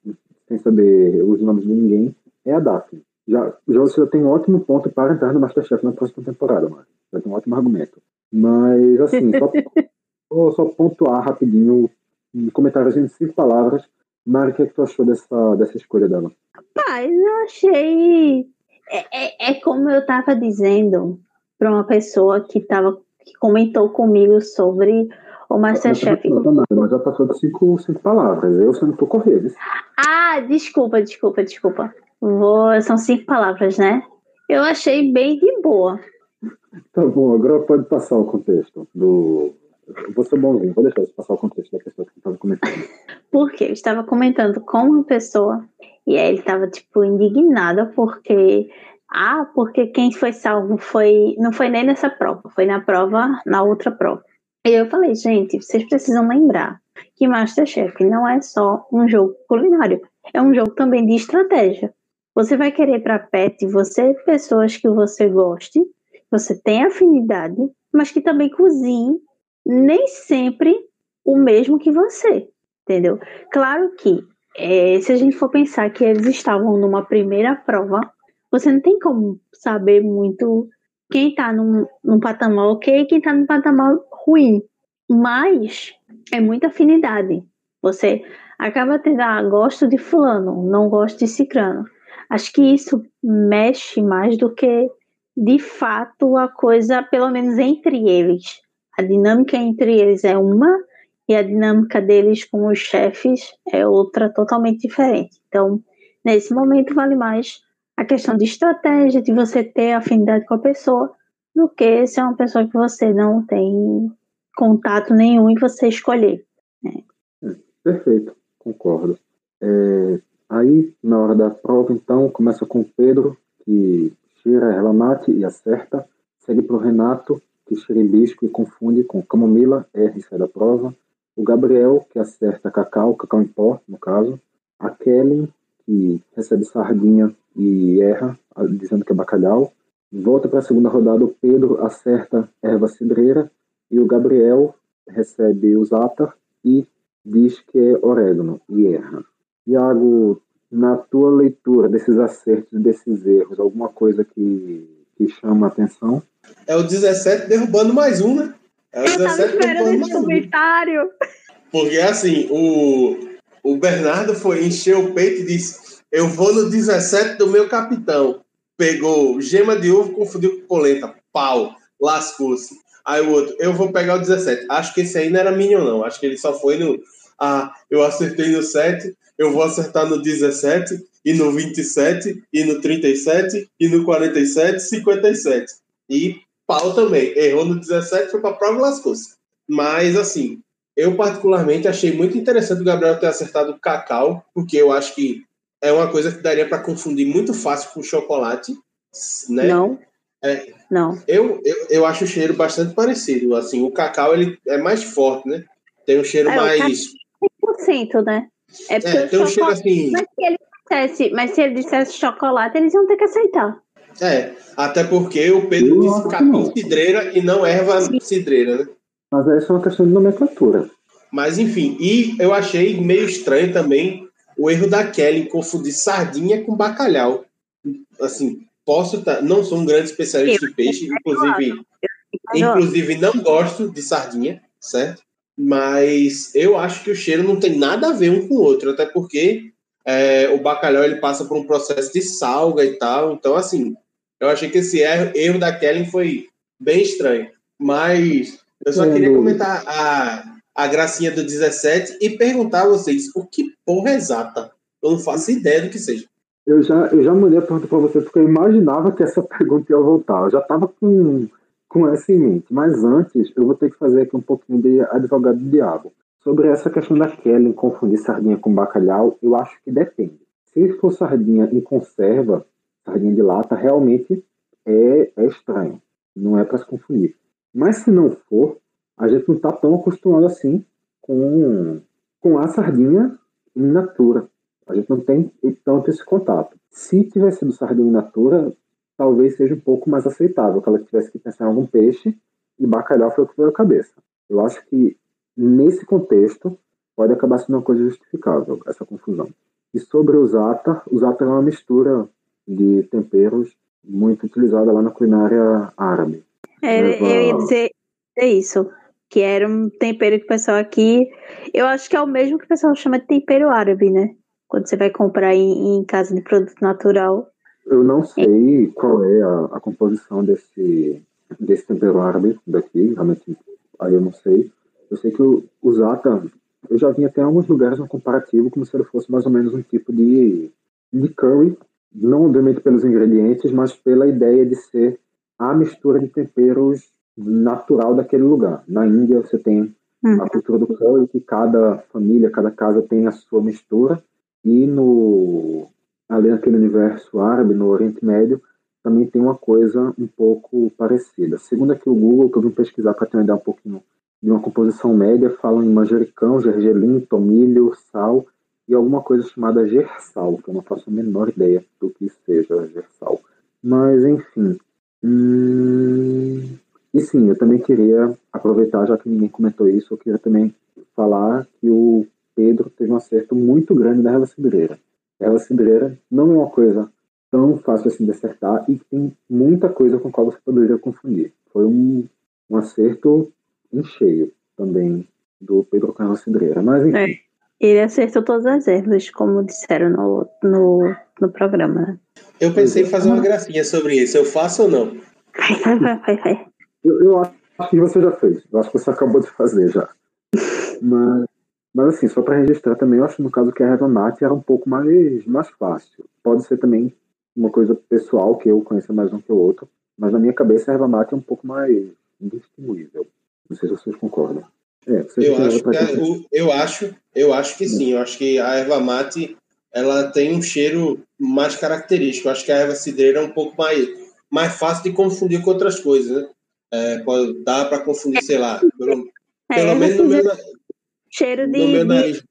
sem saber os nomes de ninguém é a Daphne. Já, já você já tem um ótimo ponto para entrar no Masterchef na próxima temporada, Marek. Já tem um ótimo argumento. Mas, assim, só, só, só pontuar rapidinho um comentário de cinco palavras Mari, o que, é que tu achou dessa, dessa escolha dela?
Rapaz, eu achei. É, é, é como eu estava dizendo para uma pessoa que, tava, que comentou comigo sobre o Masterchef.
Mas já passou de cinco, cinco palavras. Eu sendo por correr.
Ah, desculpa, desculpa, desculpa. Vou, são cinco palavras, né? Eu achei bem de boa.
Tá bom, agora pode passar o contexto do, Vou ser bonzinho, vou deixar você passar o contexto da pessoa que estava comentando.
Porque eu estava comentando com uma pessoa e aí ele estava, tipo, indignada porque. Ah, porque quem foi salvo foi. Não foi nem nessa prova, foi na prova, na outra prova. E eu falei, gente, vocês precisam lembrar que Masterchef não é só um jogo culinário, é um jogo também de estratégia. Você vai querer para pet você pessoas que você goste, você tem afinidade, mas que também cozinhe nem sempre o mesmo que você, entendeu? Claro que é, se a gente for pensar que eles estavam numa primeira prova, você não tem como saber muito quem está num, num patamar ok e quem está num patamar ruim. Mas é muita afinidade. Você acaba tendo, ah, gosto de fulano, não gosto de cicrano. Acho que isso mexe mais do que de fato a coisa, pelo menos entre eles. A dinâmica entre eles é uma e a dinâmica deles com os chefes é outra totalmente diferente. Então, nesse momento, vale mais a questão de estratégia, de você ter afinidade com a pessoa, do que se é uma pessoa que você não tem contato nenhum e você escolher. Né?
Perfeito, concordo. É, aí, na hora da prova, então, começa com o Pedro, que tira ela mate e acerta, segue para o Renato, que e confunde com camomila, R sai da prova. O Gabriel, que acerta cacau, cacau em pó, no caso. A Kelly, que recebe sardinha e erra, dizendo que é bacalhau. Volta para a segunda rodada, o Pedro acerta erva cidreira e o Gabriel recebe o za'atar e diz que é orégano e erra. Iago, na tua leitura desses acertos, desses erros, alguma coisa que, que chama a atenção?
É o 17 derrubando mais um, né? É o
eu 17 tava esperando esse comentário. Um.
Porque assim, o, o Bernardo foi encher o peito e disse: Eu vou no 17 do meu capitão. Pegou gema de ovo, confundiu com polenta. Pau, lascou-se. Aí o outro, eu vou pegar o 17. Acho que esse aí não era Minion, não. Acho que ele só foi no. Ah, eu acertei no 7, eu vou acertar no 17, e no 27, e no 37, e no 47, 57. E pau também. Errou no 17, foi para prova e lascou-se. Mas, assim, eu particularmente achei muito interessante o Gabriel ter acertado o cacau, porque eu acho que é uma coisa que daria para confundir muito fácil com chocolate, né?
Não.
É,
não.
Eu, eu, eu acho o cheiro bastante parecido. Assim, o cacau ele é mais forte, né? Tem um cheiro é, mais.
100%, né?
É, porque é tem um cheiro assim.
Mas se, ele dissesse, mas se ele dissesse chocolate, eles iam ter que aceitar.
É, até porque o Pedro disse capim cidreira e não erva cidreira, né?
Mas essa é uma questão de nomenclatura.
Mas enfim, e eu achei meio estranho também o erro da Kelly em confundir sardinha com bacalhau. Assim, posso tá, não sou um grande especialista eu, de peixe, inclusive Inclusive, não gosto de sardinha, certo? Mas eu acho que o cheiro não tem nada a ver um com o outro, até porque é, o bacalhau ele passa por um processo de salga e tal. Então, assim, eu achei que esse erro, erro da Kellen foi bem estranho. Mas eu só queria comentar a, a gracinha do 17 e perguntar a vocês o que porra exata. Eu não faço ideia do que seja.
Eu já, eu já mandei a pergunta para você porque eu imaginava que essa pergunta ia voltar. Eu já estava com, com essa em mente. Mas antes, eu vou ter que fazer aqui um pouquinho de advogado do diabo. Sobre essa questão da Kelly confundir sardinha com bacalhau, eu acho que depende. Se for sardinha em conserva, sardinha de lata, realmente é, é estranho. Não é para se confundir. Mas se não for, a gente não está tão acostumado assim com, com a sardinha in natura. A gente não tem tanto esse contato. Se tivesse sido sardinha in natura, talvez seja um pouco mais aceitável que ela tivesse que pensar em algum peixe e bacalhau foi o que veio à cabeça. Eu acho que nesse contexto pode acabar sendo uma coisa justificável essa confusão. E sobre o zata, o zata é uma mistura de temperos muito utilizada lá na culinária árabe.
É, Leva... Eu ia dizer é isso que era um tempero que o pessoal aqui. Eu acho que é o mesmo que o pessoal chama de tempero árabe, né? Quando você vai comprar em, em casa de produto natural.
Eu não sei é. qual é a, a, composição desse, desse tempero árabe daqui, realmente, aí eu não sei. Eu sei que o, o zata, eu já vi até em alguns lugares um comparativo como se ele fosse mais ou menos um tipo de, de curry, não obviamente pelos ingredientes, mas pela ideia de ser a mistura de temperos natural daquele lugar. Na Índia você tem hum. a cultura do curry, que cada família, cada casa tem a sua mistura, e no ali naquele universo árabe, no Oriente Médio, também tem uma coisa um pouco parecida. Segundo aqui o Google, que eu vim pesquisar para ter uma ideia um pouquinho de uma composição média, falam em manjericão, gergelim, tomilho, sal e alguma coisa chamada gersal, que eu não faço a menor ideia do que seja gersal. Mas, enfim. Hum, e sim, eu também queria aproveitar, já que ninguém comentou isso, eu queria também falar que o Pedro teve um acerto muito grande na erva cidreira. A erva cidreira não é uma coisa tão fácil assim de acertar e tem muita coisa com qual você poderia confundir. Foi um, um acerto em cheio também do Pedro erva cidreira. Mas enfim. É,
ele acertou todas as ervas, como disseram no, no, no programa. Né?
Eu pensei em fazer uma gracinha sobre isso. Eu faço ou não?
Vai, vai, vai, vai.
Eu, eu acho que você já fez. Eu acho que você acabou de fazer já. Mas, mas assim, só para registrar também, eu acho no caso que a Erva Mate era um pouco mais, mais fácil. Pode ser também uma coisa pessoal, que eu conheço mais um que o outro. Mas na minha cabeça a Erva Mate é um pouco mais indistinguível. Não sei se vocês concordam.
É, eu, acho que, eu, eu, acho, eu acho que sim. Eu acho que a erva mate ela tem um cheiro mais característico. Eu acho que a erva cidreira é um pouco mais, mais fácil de confundir com outras coisas. Né? É, pode dar para confundir, sei lá, pelo, é, pelo menos no meu,
cheiro de,
no meu nariz.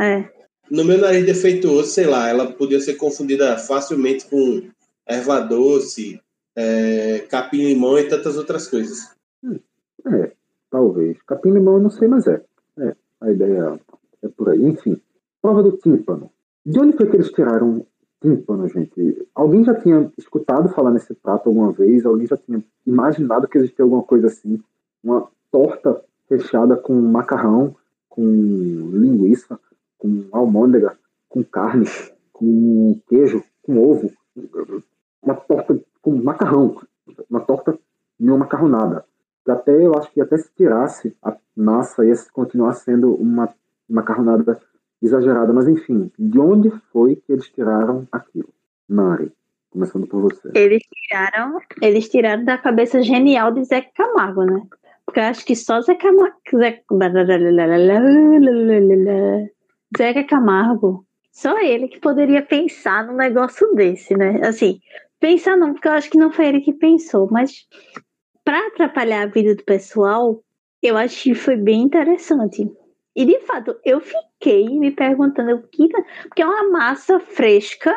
É.
No meu nariz defeituoso, sei lá, ela podia ser confundida facilmente com erva doce, é, capim-limão e tantas outras coisas.
É, talvez. Capim-limão eu não sei, mas é. é. A ideia é por aí. Enfim, prova do tímpano. De onde foi que eles tiraram tímpano, gente. Alguém já tinha escutado falar nesse prato alguma vez? Alguém já tinha imaginado que existia alguma coisa assim? Uma torta fechada com macarrão, com linguiça, com almôndega, com carne, com queijo, com ovo. Uma torta com macarrão. Uma torta meio macarronada. Até eu acho que até se tirasse a massa ia continuar sendo uma macarronada exagerada, mas enfim, de onde foi que eles tiraram aquilo? Mari, começando por você.
Eles tiraram, eles tiraram da cabeça genial de Zé Camargo, né? Porque eu acho que só Zé Camargo. Zé Camargo, só ele que poderia pensar num negócio desse, né? Assim, pensar não, porque eu acho que não foi ele que pensou, mas para atrapalhar a vida do pessoal, eu acho que foi bem interessante. E de fato, eu fiquei me perguntando o que. Porque é uma massa fresca,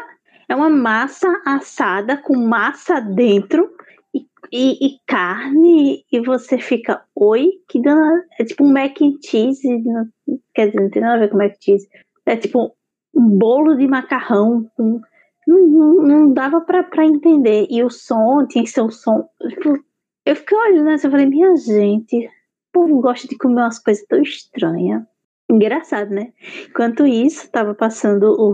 é uma massa assada com massa dentro e, e, e carne, e você fica, oi, que dana. É tipo um mac and cheese. Não, quer dizer, não tem nada a ver com mac and cheese. É tipo um bolo de macarrão com. Não, não, não dava para entender. E o som tinha que ser o som. Tipo, eu fiquei olhando assim, eu falei, minha gente, o povo gosta de comer umas coisas tão estranhas. Engraçado, né? Enquanto isso, tava passando o,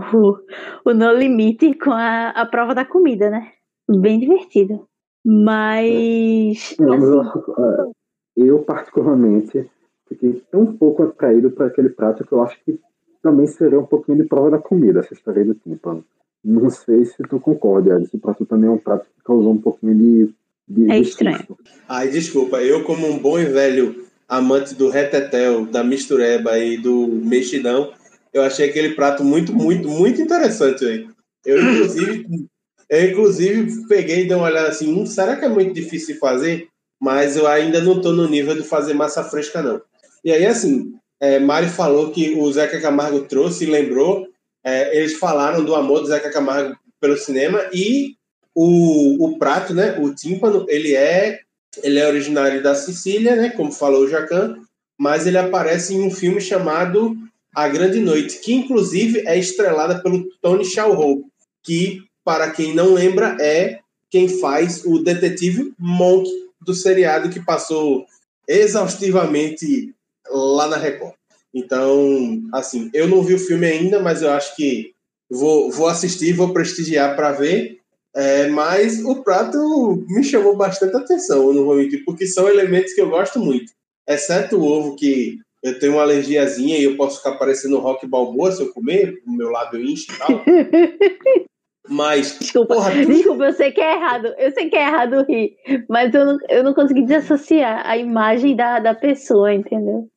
o No Limite com a, a prova da comida, né? Bem divertido. Mas.
Não,
assim,
é, eu, particularmente, fiquei tão pouco atraído para aquele prato que eu acho que também seria um pouquinho de prova da comida, essa história do tímpano. Não sei se tu concorda, esse prato também é um prato que causou um pouquinho de. De
É estranho.
Ai, desculpa, eu como um bom e velho amante do retetel, da mistureba e do mexidão, eu achei aquele prato muito, muito, muito interessante aí. Eu, inclusive, eu, inclusive, peguei e dei uma olhada assim, hum, será que é muito difícil de fazer? Mas eu ainda não estou no nível de fazer massa fresca, não. E aí, assim, é, Mário falou que o Zeca Camargo trouxe e lembrou, é, eles falaram do amor do Zeca Camargo pelo cinema e o, o prato, né, o tímpano, ele é ele é originário da Sicília, né, como falou o Jacan, mas ele aparece em um filme chamado A Grande Noite, que inclusive é estrelada pelo Tony Shalhoub, que, para quem não lembra, é quem faz o detetive Monk do seriado que passou exaustivamente lá na Record. Então, assim, eu não vi o filme ainda, mas eu acho que vou, vou assistir, vou prestigiar para ver. É, mas o prato me chamou bastante atenção, eu não vou mentir, porque são elementos que eu gosto muito. Exceto o ovo, que eu tenho uma alergiazinha e eu posso ficar parecendo rock balboa se eu comer, o meu lábio enche e tal. Mas,
Desculpa,
porra, tudo-
desculpa, eu sei que é errado. Eu sei que é errado rir. Mas eu não, eu não consegui desassociar a imagem da, da pessoa, entendeu?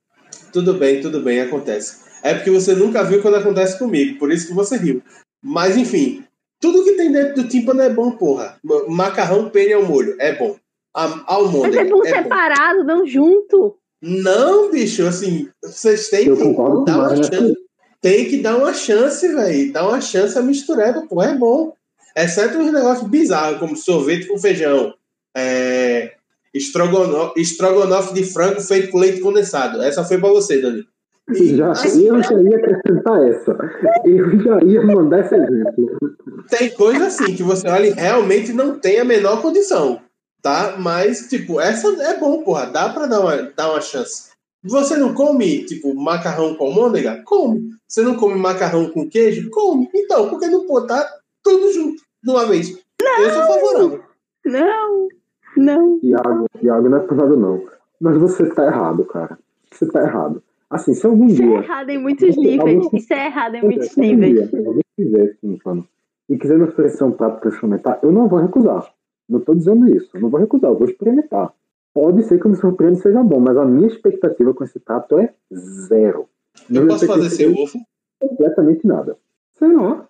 tudo bem, tudo bem, acontece. É porque você nunca viu quando acontece comigo, por isso que você riu. Mas, enfim, tudo que tem dentro do tímpano é bom, porra. Ma- Macarrão, pênis ao molho, é bom. A-
Mas
Almôndega,
é bom
é bom.
separado, não junto.
Não, bicho, assim, vocês têm
Eu
que
concordo
dar uma
nessa
chance. Tem que dar uma chance, velho. Dar uma chance a mistureba, pô, é bom. Exceto uns negócios bizarros, como sorvete com feijão. É... Estrogono... Estrogonofe de frango feito com leite condensado. Essa foi pra você, Dani.
Já, eu já ia acrescentar essa. Eu já ia mandar esse exemplo.
tem coisa assim que você olha e realmente não tem a menor condição, tá? Mas, tipo, essa é bom, porra. Dá pra dar uma, dar uma chance. Você não come, tipo, macarrão com almôndega? Come. Você não come macarrão com queijo? Come. Então, por que não botar tudo junto de uma vez? Eu sou favorável.
Não, não.
Tiago, Tiago não é pesado, não. Mas você tá errado, cara. Você tá errado. Assim, se algum
Isso é
dia.
errado em muitos níveis. Isso é errado em muitos
se
níveis.
dia alguém quiser tímpano e quiser me oferecer um prato para experimentar, eu não vou recusar. Não tô dizendo isso. Eu não vou recusar, eu vou experimentar. Pode ser que eu me surpreenda e seja bom, mas a minha expectativa com esse prato é zero.
Eu
Minha
posso fazer seu ovo?
é completamente nada. Sei lá.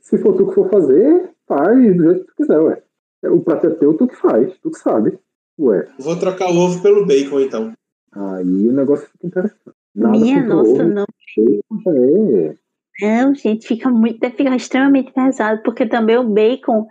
Se for tu que for fazer, faz do jeito que tu quiser, ué. O prato é teu, tu que faz, tu que sabe. Ué,
Vou trocar o ovo pelo bacon, então.
aí o negócio fica interessante. Nada
Minha nossa, não.
é.
Não, gente, fica muito, deve ficar extremamente pesado, porque também o bacon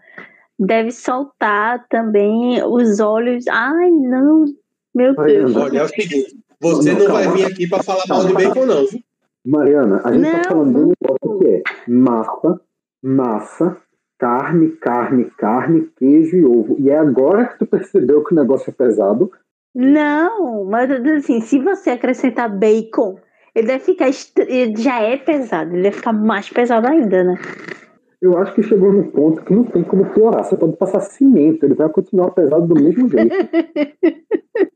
deve soltar também os olhos. Ai, não, meu Deus.
Olha, é o seguinte. Você
Não,
não, vai vir aqui pra falar mal de bacon, não, viu?
Mariana, a gente
Não.
tá falando de um negócio que é massa, massa, carne, carne, carne, queijo e ovo. E é agora que tu percebeu que o negócio é pesado.
Não, mas assim, se você acrescentar bacon, ele deve ficar. Ele já é pesado, ele deve ficar mais pesado ainda, né?
Eu acho que chegou num ponto que não tem como piorar. Você pode passar cimento, ele vai continuar pesado do mesmo jeito.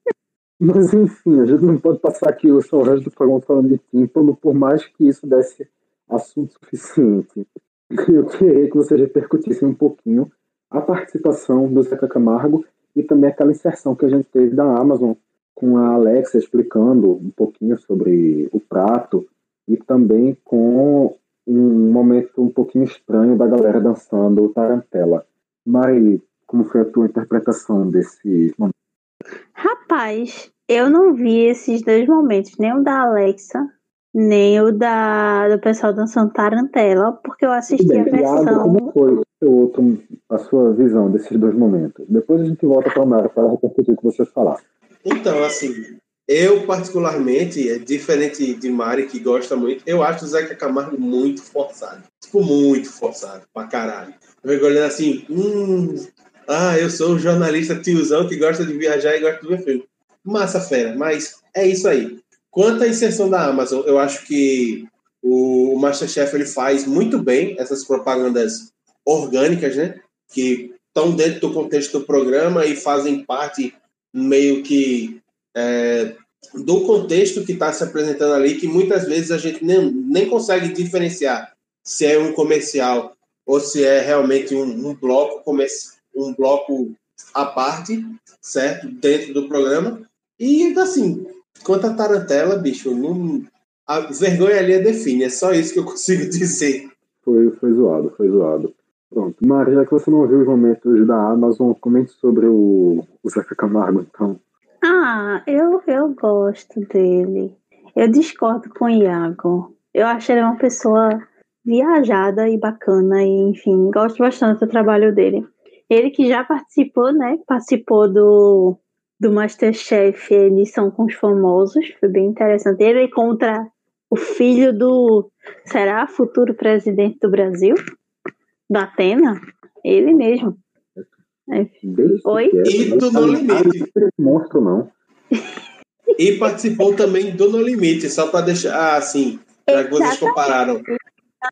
Mas enfim, a gente não pode passar aqui o seu resto do programa falando de tímpano, por mais que isso desse assunto suficiente. Eu queria que vocês repercutissem um pouquinho a participação do Zeca Camargo e também aquela inserção que a gente teve da Amazon com a Alexa explicando um pouquinho sobre o prato e também com um momento um pouquinho estranho da galera dançando o Tarantela. Mari, como foi a tua interpretação desse momento?
Rapaz, eu não vi esses dois momentos, nem o da Alexa, nem o da, do pessoal dançando Tarantela, porque eu assisti a
Tiago,
versão.
como foi outro, a sua visão desses dois momentos? Depois a gente volta para a Mara para repercutir o que vocês falaram.
Então, assim, eu particularmente, é diferente de Mari, que gosta muito, eu acho o Zeca Camargo muito forçado. Tipo, muito forçado, pra caralho. Eu fico olhando assim, hum, Ah, eu sou o jornalista tiozão que gosta de viajar e gosta de ver filme. Massa fera, mas é isso aí. Quanto à inserção da Amazon, eu acho que o Masterchef ele faz muito bem essas propagandas orgânicas, né? Que estão dentro do contexto do programa e fazem parte meio que é, do contexto que está se apresentando ali, que muitas vezes a gente nem, nem consegue diferenciar se é um comercial ou se é realmente um, um bloco um bloco à parte, certo? Dentro do programa. E assim, quanto Tarantela, bicho, não, a vergonha ali é define, é só isso que eu consigo dizer.
Foi, foi zoado, foi zoado. Pronto. Maria, já que você não viu os momentos da Amazon, comente sobre o, o Zeca Camargo, então.
Ah, eu, eu gosto dele. Eu discordo com o Iago. Eu acho ele uma pessoa viajada e bacana, e enfim, gosto bastante do trabalho dele. Ele que já participou, né? Participou do, do Masterchef edição com os famosos, foi bem interessante. Ele contra o filho do, será, futuro presidente do Brasil? Da Atena? Ele mesmo. Oi?
E do No Limite.
Monstro, não.
E participou também do No Limite, só para deixar assim, já que vocês compararam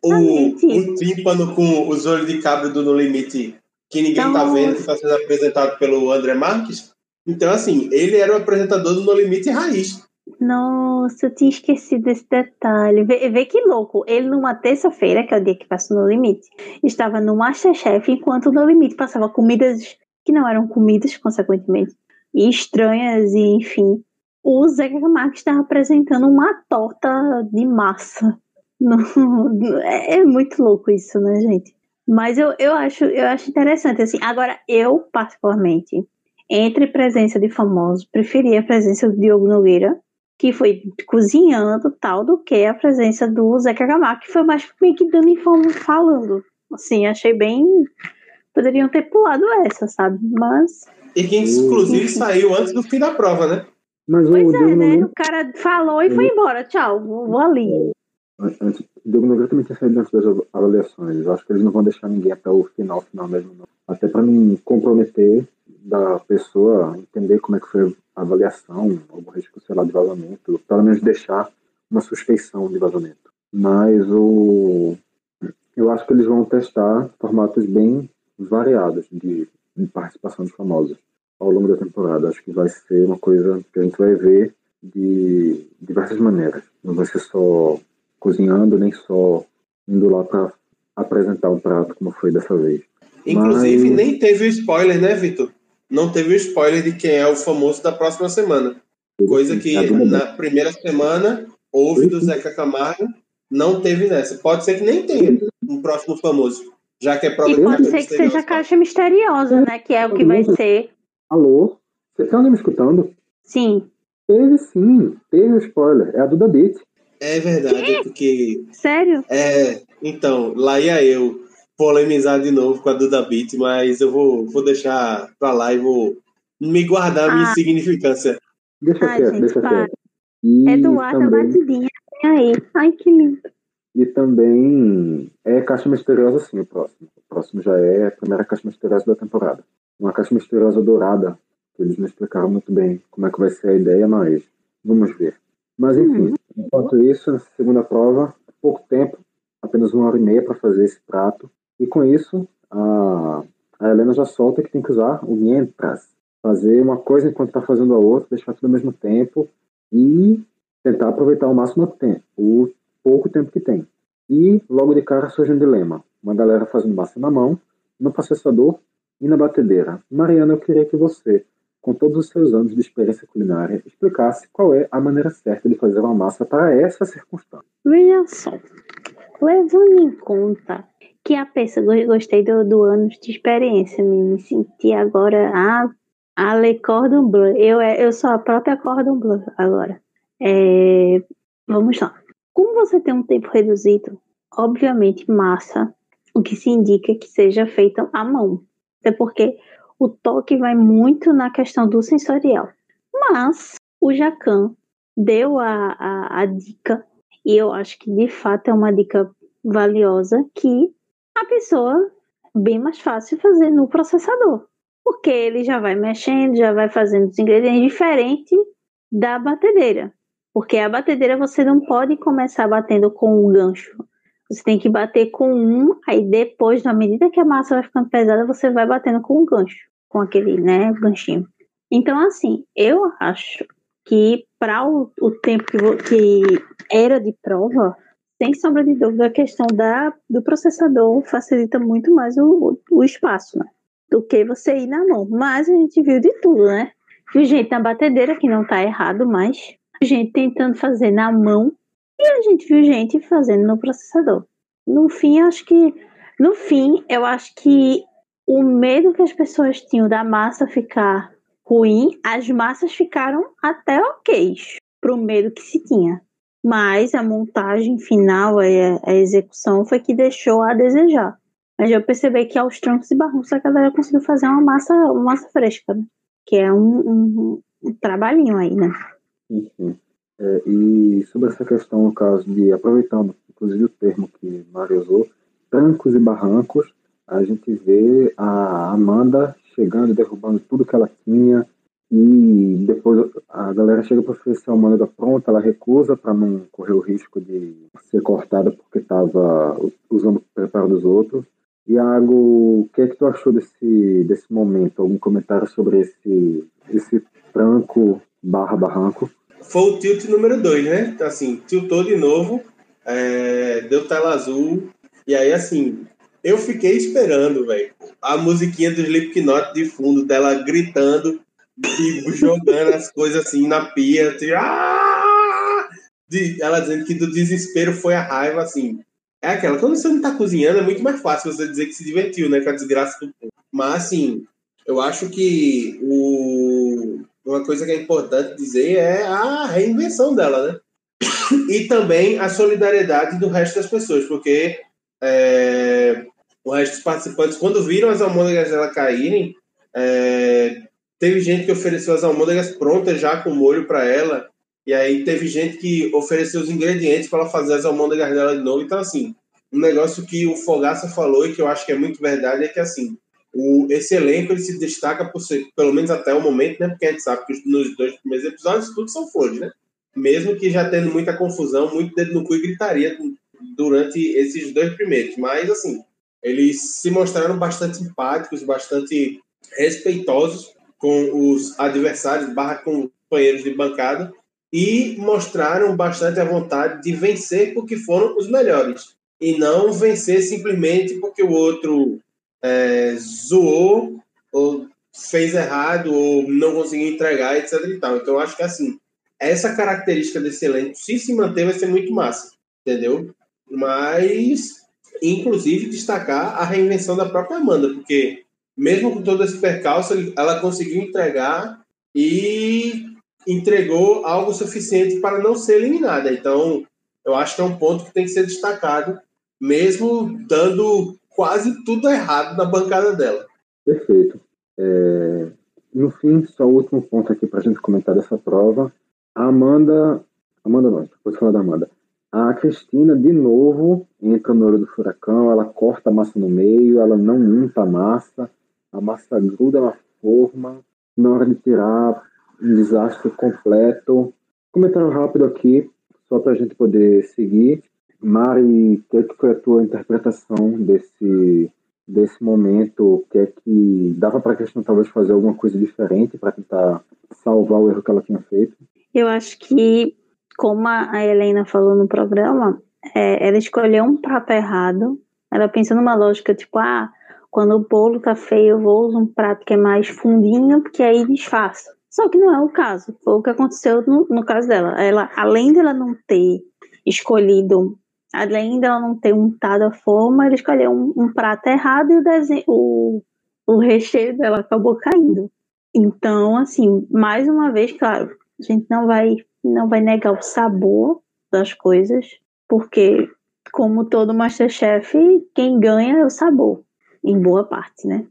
o, o tímpano com os olhos de cabra do No Limite, que ninguém tá então, tá vendo, que está sendo apresentado pelo André Marques. Então, assim, ele era o apresentador do No Limite Raiz.
Nossa, eu tinha esquecido desse detalhe. Vê, vê que louco. Ele, numa terça-feira, que é o dia que passou no limite, estava no Masterchef, enquanto no limite passava comidas que não eram comidas, consequentemente, e estranhas, e enfim. O Zeca Camargo estava apresentando uma torta de massa. é, é muito louco isso, né, gente? Mas eu, eu, acho, eu acho interessante, assim. Agora, eu, particularmente, entre presença de famosos, preferia a presença do Diogo Nogueira, que foi cozinhando tal, do que a presença do Zeca Camargo, que foi mais meio que dando informe falando. Assim, achei bem. Poderiam ter pulado essa, sabe? Mas.
E que inclusive saiu antes do fim da prova, né?
Mas pois o é, né? O cara falou e foi embora. Tchau, vou, vou ali.
Antes, o Diogo Nogueira também tinha saído das avaliações. Eu acho que eles não vão deixar ninguém até o final, final mesmo. Não. Até para não comprometer da pessoa entender como é que foi a avaliação, algum risco, sei lá, de vazamento, pelo menos deixar uma suspeição de vazamento. Mas o, eu acho que eles vão testar formatos bem variados de, de participação de famosos ao longo da temporada. Acho que vai ser uma coisa que a gente vai ver de diversas maneiras. Não vai ser só cozinhando, nem só indo lá para apresentar um prato, como foi dessa vez.
Inclusive, Mas... nem teve o spoiler, né, Vitor? Não teve o spoiler de quem é o famoso da próxima semana. Coisa que na primeira semana houve do Zeca Camargo, não teve nessa. Pode ser que nem tenha um próximo famoso, já que é
prova E pode ser que seja caixa misteriosa, né? Que é o que vai ser.
Alô? Você tá me escutando?
Sim.
Teve sim, teve um spoiler. É a Duda Beat.
É verdade, que? porque.
Sério?
É, então, lá ia eu polemizar de novo com a Duda Beat, mas eu vou, vou deixar pra lá e vou me guardar a minha ah. significância.
Deixa Ai, quieto, gente, deixa para. quieto.
Eduardo também... batidinha aí. Ai, que lindo.
E também é Caixa Misteriosa, sim, o próximo. O próximo já é a primeira Caixa Misteriosa da temporada. Uma Caixa Misteriosa dourada, que eles não explicaram muito bem como é que vai ser a ideia, mas vamos ver. Mas enfim, uhum. enquanto isso, segunda prova, pouco tempo, apenas uma hora e meia para fazer esse prato. E com isso, a, a Helena já solta que tem que usar o mientras. Fazer uma coisa enquanto está fazendo a outra, deixar tudo ao mesmo tempo e tentar aproveitar o máximo tempo, o pouco tempo que tem. E logo de cara surge um dilema. Uma galera fazendo massa na mão, no processador e na batedeira. Mariana, eu queria que você com todos os seus anos de experiência culinária, explicasse qual é a maneira certa de fazer uma massa para essa circunstância.
Veja só, levando em conta que a pessoa gostei do, do anos de experiência, me senti agora a, a Le Cordon Bleu. Eu, é, eu sou a própria Cordon Bleu agora. É, vamos lá. Como você tem um tempo reduzido, obviamente massa, o que se indica que seja feita à mão. Até porque o toque vai muito na questão do sensorial. Mas o Jacan deu a, a, a dica, e eu acho que de fato é uma dica valiosa, que a pessoa bem mais fácil fazer no processador. Porque ele já vai mexendo, já vai fazendo os ingredientes diferente da batedeira. Porque a batedeira você não pode começar batendo com um gancho. Você tem que bater com um, aí depois, na medida que a massa vai ficando pesada, você vai batendo com um gancho, com aquele, né, ganchinho. Então, assim, eu acho que para o, o, tempo que, que, era de prova, sem sombra de dúvida, a questão da, do processador facilita muito mais o, o, espaço, né? Do que você ir na mão. Mas a gente viu de tudo, né? Viu gente na batedeira, que não tá errado, mas gente tentando fazer na mão e a gente viu gente fazendo no processador. No fim, acho que no fim, eu acho que o medo que as pessoas tinham da massa ficar ruim, as massas ficaram até ok para o medo que se tinha. Mas a montagem final, a, execução, foi que deixou a desejar. Mas eu percebi que aos trancos e barrancos a galera conseguiu fazer uma massa, uma massa fresca, né? que é um, um, um trabalhinho aí, né?
Uhum. É, e sobre essa questão, no caso de, aproveitando inclusive o termo que Mário usou, trancos e barrancos, a gente vê a Amanda chegando e derrubando tudo que ela tinha, e depois a galera chega para oferecer uma moneda pronta, ela recusa para não correr o risco de ser cortada porque estava usando o preparo dos outros. Iago, o que é que tu achou desse, desse momento? Algum comentário sobre esse, esse tranco barra barranco?
foi o tilt número 2, né? Então, assim, tiltou de novo, é, deu tela azul, e aí, assim, eu fiquei esperando, velho, a musiquinha do Slipknot de fundo, dela gritando e jogando as coisas assim na pia, assim, ah! de, ela dizendo que do desespero foi a raiva, assim. É aquela, quando você não tá cozinhando, é muito mais fácil você dizer que se divertiu, né, com a desgraça do povo. Mas, assim, eu acho que o, uma coisa que é importante dizer é a reinvenção dela, né? E também a solidariedade do resto das pessoas, porque é, o resto dos participantes, quando viram as almôndegas dela caírem, é, teve gente que ofereceu as almôndegas prontas já com molho para ela, e aí teve gente que ofereceu os ingredientes para ela fazer as almôndegas dela de novo. Então, assim, um negócio que o Fogaça falou e que eu acho que é muito verdade é que, assim, o, esse elenco ele se destaca por ser, pelo menos até o momento, né? Porque a gente sabe que nos dois primeiros episódios tudo são flores, né? Mesmo que já tendo muita confusão, muito dedo no cu e gritaria durante esses dois primeiros. Mas, assim, eles se mostraram bastante empáticos, bastante respeitosos com os adversários barra companheiros de bancada e mostraram bastante a vontade de vencer porque foram os melhores e não vencer simplesmente porque o outro é, zoou ou fez errado ou não conseguiu entregar, etc e tal. Então, acho que assim, essa característica desse elenco, se se manter, vai ser muito massa, entendeu? Mas, inclusive, destacar a reinvenção da própria Amanda, porque mesmo com todo esse percalço, ela conseguiu entregar e entregou algo suficiente para não ser eliminada. Então, eu acho que é um ponto que tem que ser destacado, mesmo dando quase tudo errado na bancada dela.
Perfeito. É, no fim, só o último ponto aqui para a gente comentar dessa prova. A Amanda. Amanda não, depois falar da Amanda. A Cristina, de novo, entra no olho do furacão, ela corta a massa no meio, ela não unta a massa, a massa gruda na forma, na hora de tirar, um desastre completo. Comentário rápido aqui, só para a gente poder seguir. Mari, o que foi a tua interpretação desse, desse momento? O que é que dava para a questão talvez fazer alguma coisa diferente para tentar salvar o erro que ela tinha feito?
Eu acho que, como a Helena falou no programa, é, ela escolheu um prato errado. Ela pensa numa lógica tipo, ah, quando o bolo tá feio, eu vou usar um prato que é mais fundinho, porque aí disfarça. Só que não é o caso. Foi o que aconteceu no, no caso dela. Ela, além dela não ter escolhido além dela não ter untado a forma, ele escolheu um, um prato errado e o, desenho, o, o recheio dela acabou caindo. Então, assim, mais uma vez, claro, a gente não vai, não vai negar o sabor das coisas, porque, como todo Masterchef, quem ganha é o sabor, em boa parte, né?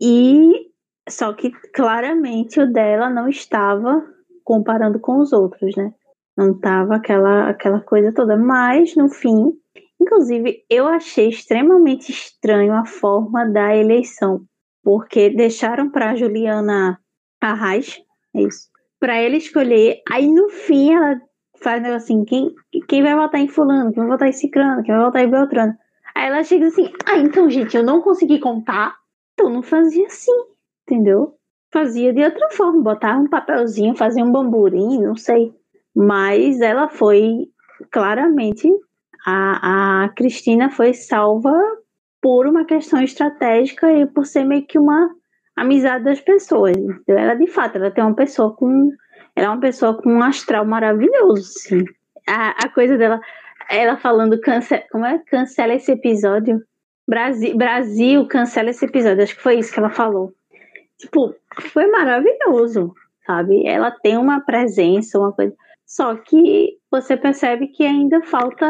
E só que claramente o dela não estava comparando com os outros, né? Não tava aquela, aquela coisa toda. Mas, no fim, inclusive, eu achei extremamente estranho a forma da eleição. porque deixaram para Juliana Arraes, é isso, para ele escolher. Aí no fim ela faz assim, quem, quem vai votar em fulano, quem vai votar em ciclano, quem vai votar em beltrano. Aí ela chega assim, ah, então gente, eu não consegui contar, então não fazia assim, entendeu? Fazia de outra forma, botava um papelzinho, fazia um bamburim, não sei. Mas ela foi claramente a, a Cristina foi salva por uma questão estratégica e por ser meio que uma amizade das pessoas. Ela, de fato, ela tem uma pessoa com. Ela é uma pessoa com um astral maravilhoso, sim. A, a coisa dela, ela falando, cancela, como é? Cancela esse episódio. Brasil, Brasil, cancela esse episódio. Acho que foi isso que ela falou. Tipo, foi maravilhoso, sabe? Ela tem uma presença, uma coisa. Só que você percebe que ainda falta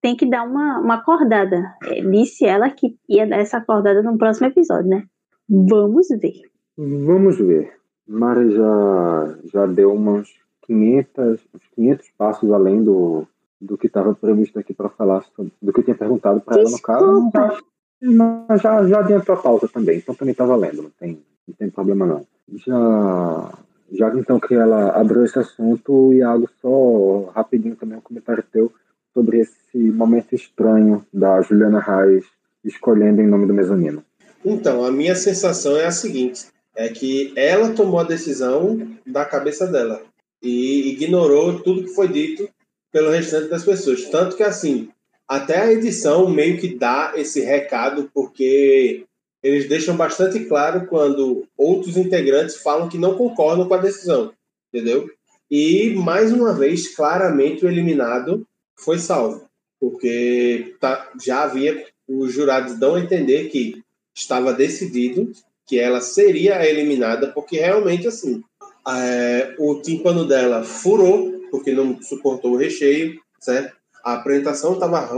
tem que dar uma, uma acordada. É, disse ela que ia dar essa acordada no próximo episódio, né? Vamos ver.
Vamos ver. Mari já, já deu umas 500, uns 500 passos além do, do que estava previsto aqui para falar, sobre, do que eu tinha perguntado para ela no caso. Mas já, já adiantou a pauta também, então também está valendo, não tem, não tem problema não. Já, já então que ela abriu esse assunto, Iago, só rapidinho também um comentário teu sobre esse momento estranho da Juliana Reis escolhendo em nome do mezanino?
Então, a minha sensação é a seguinte: é que ela tomou a decisão da cabeça dela e ignorou tudo que foi dito pelo restante das pessoas. Tanto que, assim, até a edição meio que dá esse recado, porque eles deixam bastante claro quando outros integrantes falam que não concordam com a decisão, entendeu? E, mais uma vez, claramente o eliminado foi salvo, porque tá, já havia, os jurados dão a entender que estava decidido que ela seria eliminada, porque realmente, assim, é, o tímpano dela furou, porque não suportou o recheio, certo? A apresentação estava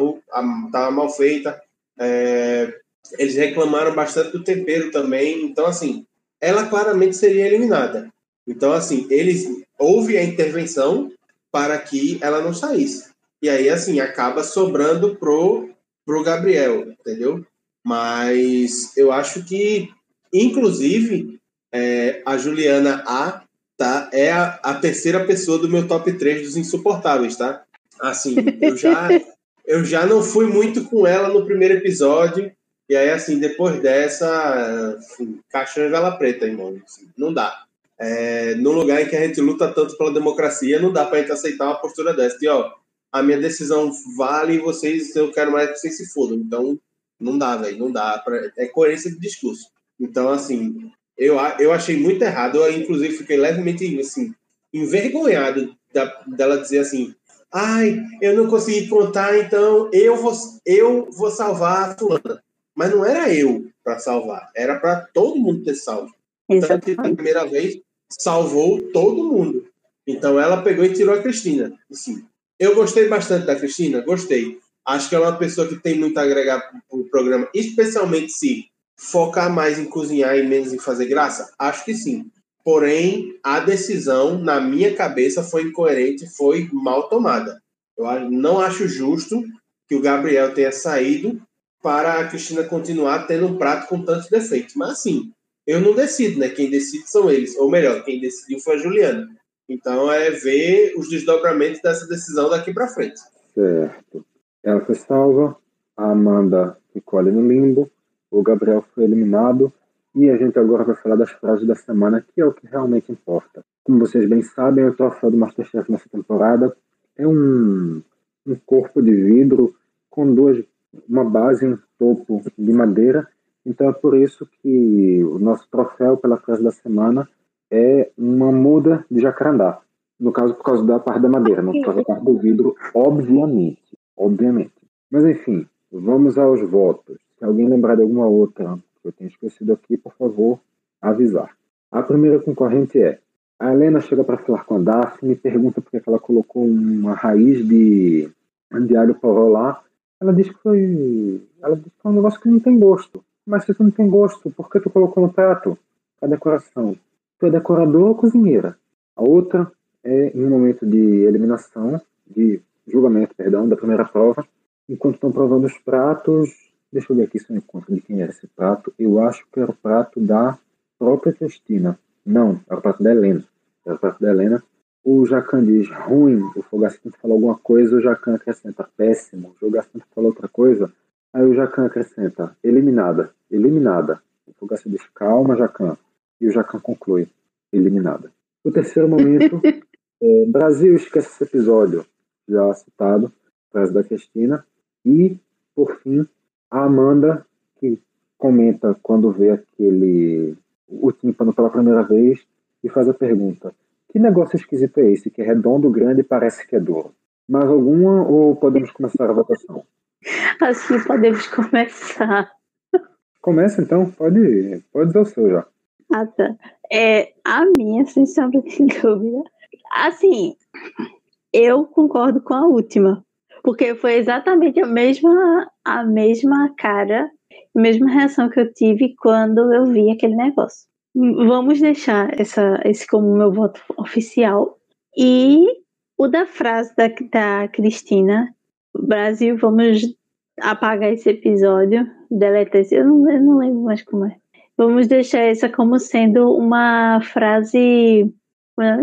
tava mal feita, é, eles reclamaram bastante do tempero também, então, assim, ela claramente seria eliminada. Então, assim, eles houve a intervenção para que ela não saísse. E aí, assim, acaba sobrando pro, pro Gabriel, entendeu? Mas eu acho que, inclusive, é, a Juliana A tá, é a, a, terceira pessoa do meu top 3 dos insuportáveis, tá? Assim, eu já, eu já não fui muito com ela no primeiro episódio. E aí, assim, depois dessa, assim, caixão e vela preta, irmão. Assim, não dá. É, num lugar em que a gente luta tanto pela democracia, não dá pra gente aceitar uma postura dessa. E, ó, a minha decisão vale e vocês, eu quero mais que vocês se fodam. Então, não dá, velho, não dá. Pra, é coerência de discurso. Então, assim, eu, eu achei muito errado. Eu, inclusive, fiquei levemente, assim, envergonhado da, dela dizer assim, ai, eu não consegui contar, então eu vou, eu vou salvar a fulana. Mas não era eu para salvar, era para todo mundo ter salvo. Exatamente. Então, a primeira vez, salvou todo mundo. Então, ela pegou e tirou a Cristina. Assim, eu gostei bastante da Cristina, gostei. Acho que ela é uma pessoa que tem muito a agregar para o programa, especialmente se focar mais em cozinhar e menos em fazer graça. Acho que sim. Porém, a decisão, na minha cabeça, foi incoerente, foi mal tomada. Eu não acho justo que o Gabriel tenha saído para a Cristina continuar tendo um prato com tantos defeitos. Mas assim, eu não decido, né? Quem decide são eles. Ou melhor, quem decidiu foi a Juliana. Então é ver os desdobramentos dessa decisão daqui para frente.
Certo. Ela foi salva, a Amanda ficou ali no limbo, o Gabriel foi eliminado e a gente agora vai falar das frases da semana, que é o que realmente importa. Como vocês bem sabem, o troféu do Masterchef nessa temporada é um, um corpo de vidro com duas, uma base e um topo de madeira. Então é por isso que o nosso troféu pela frase da semana é uma muda de jacarandá. No caso, por causa da parte da madeira, não por causa da parte do vidro, obviamente. Obviamente. Mas enfim, vamos aos votos. Se alguém lembrar de alguma outra que eu tenha esquecido aqui, por favor, avisar. A primeira concorrente é a Helena chega para falar com a Daphne e pergunta por que ela colocou uma raiz de, de alho lá. Ela diz que foi. Ela diz que foi um negócio que não tem gosto. Mas se tu não tem gosto, por que tu colocou no prato? A decoração foi decoradora ou cozinheira. A outra é em um momento de eliminação, de julgamento, perdão, da primeira prova. Enquanto estão provando os pratos, Deixa eu ver aqui se eu encontro de quem era esse prato. Eu acho que era o prato da própria Cristina. Não, era o prato da Helena. Era o prato da Helena. O Jacan diz ruim, o Fogacinto fala alguma coisa, o Jacan acrescenta péssimo, o Fogacinto fala outra coisa, aí o Jacan acrescenta eliminada, eliminada. O Fogacinto diz calma, Jacan. E o Jacan conclui, eliminada. O terceiro momento, é, Brasil esquece esse episódio, já citado, frase da Cristina. E, por fim, a Amanda, que comenta quando vê aquele o tímpano pela primeira vez e faz a pergunta: que negócio esquisito é esse que é redondo, grande e parece que é duro? Mais alguma ou podemos começar a votação?
Acho que podemos começar.
Começa então, pode, pode dar o seu já.
Ah, tá. É, a minha, sem sombra de dúvida. Assim, eu concordo com a última. Porque foi exatamente a mesma, a mesma cara, a mesma reação que eu tive quando eu vi aquele negócio. Vamos deixar essa, esse como meu voto oficial. E o da frase da, da Cristina, Brasil, vamos apagar esse episódio, deletar esse, eu não, eu não lembro mais como é. Vamos deixar essa como sendo uma frase é?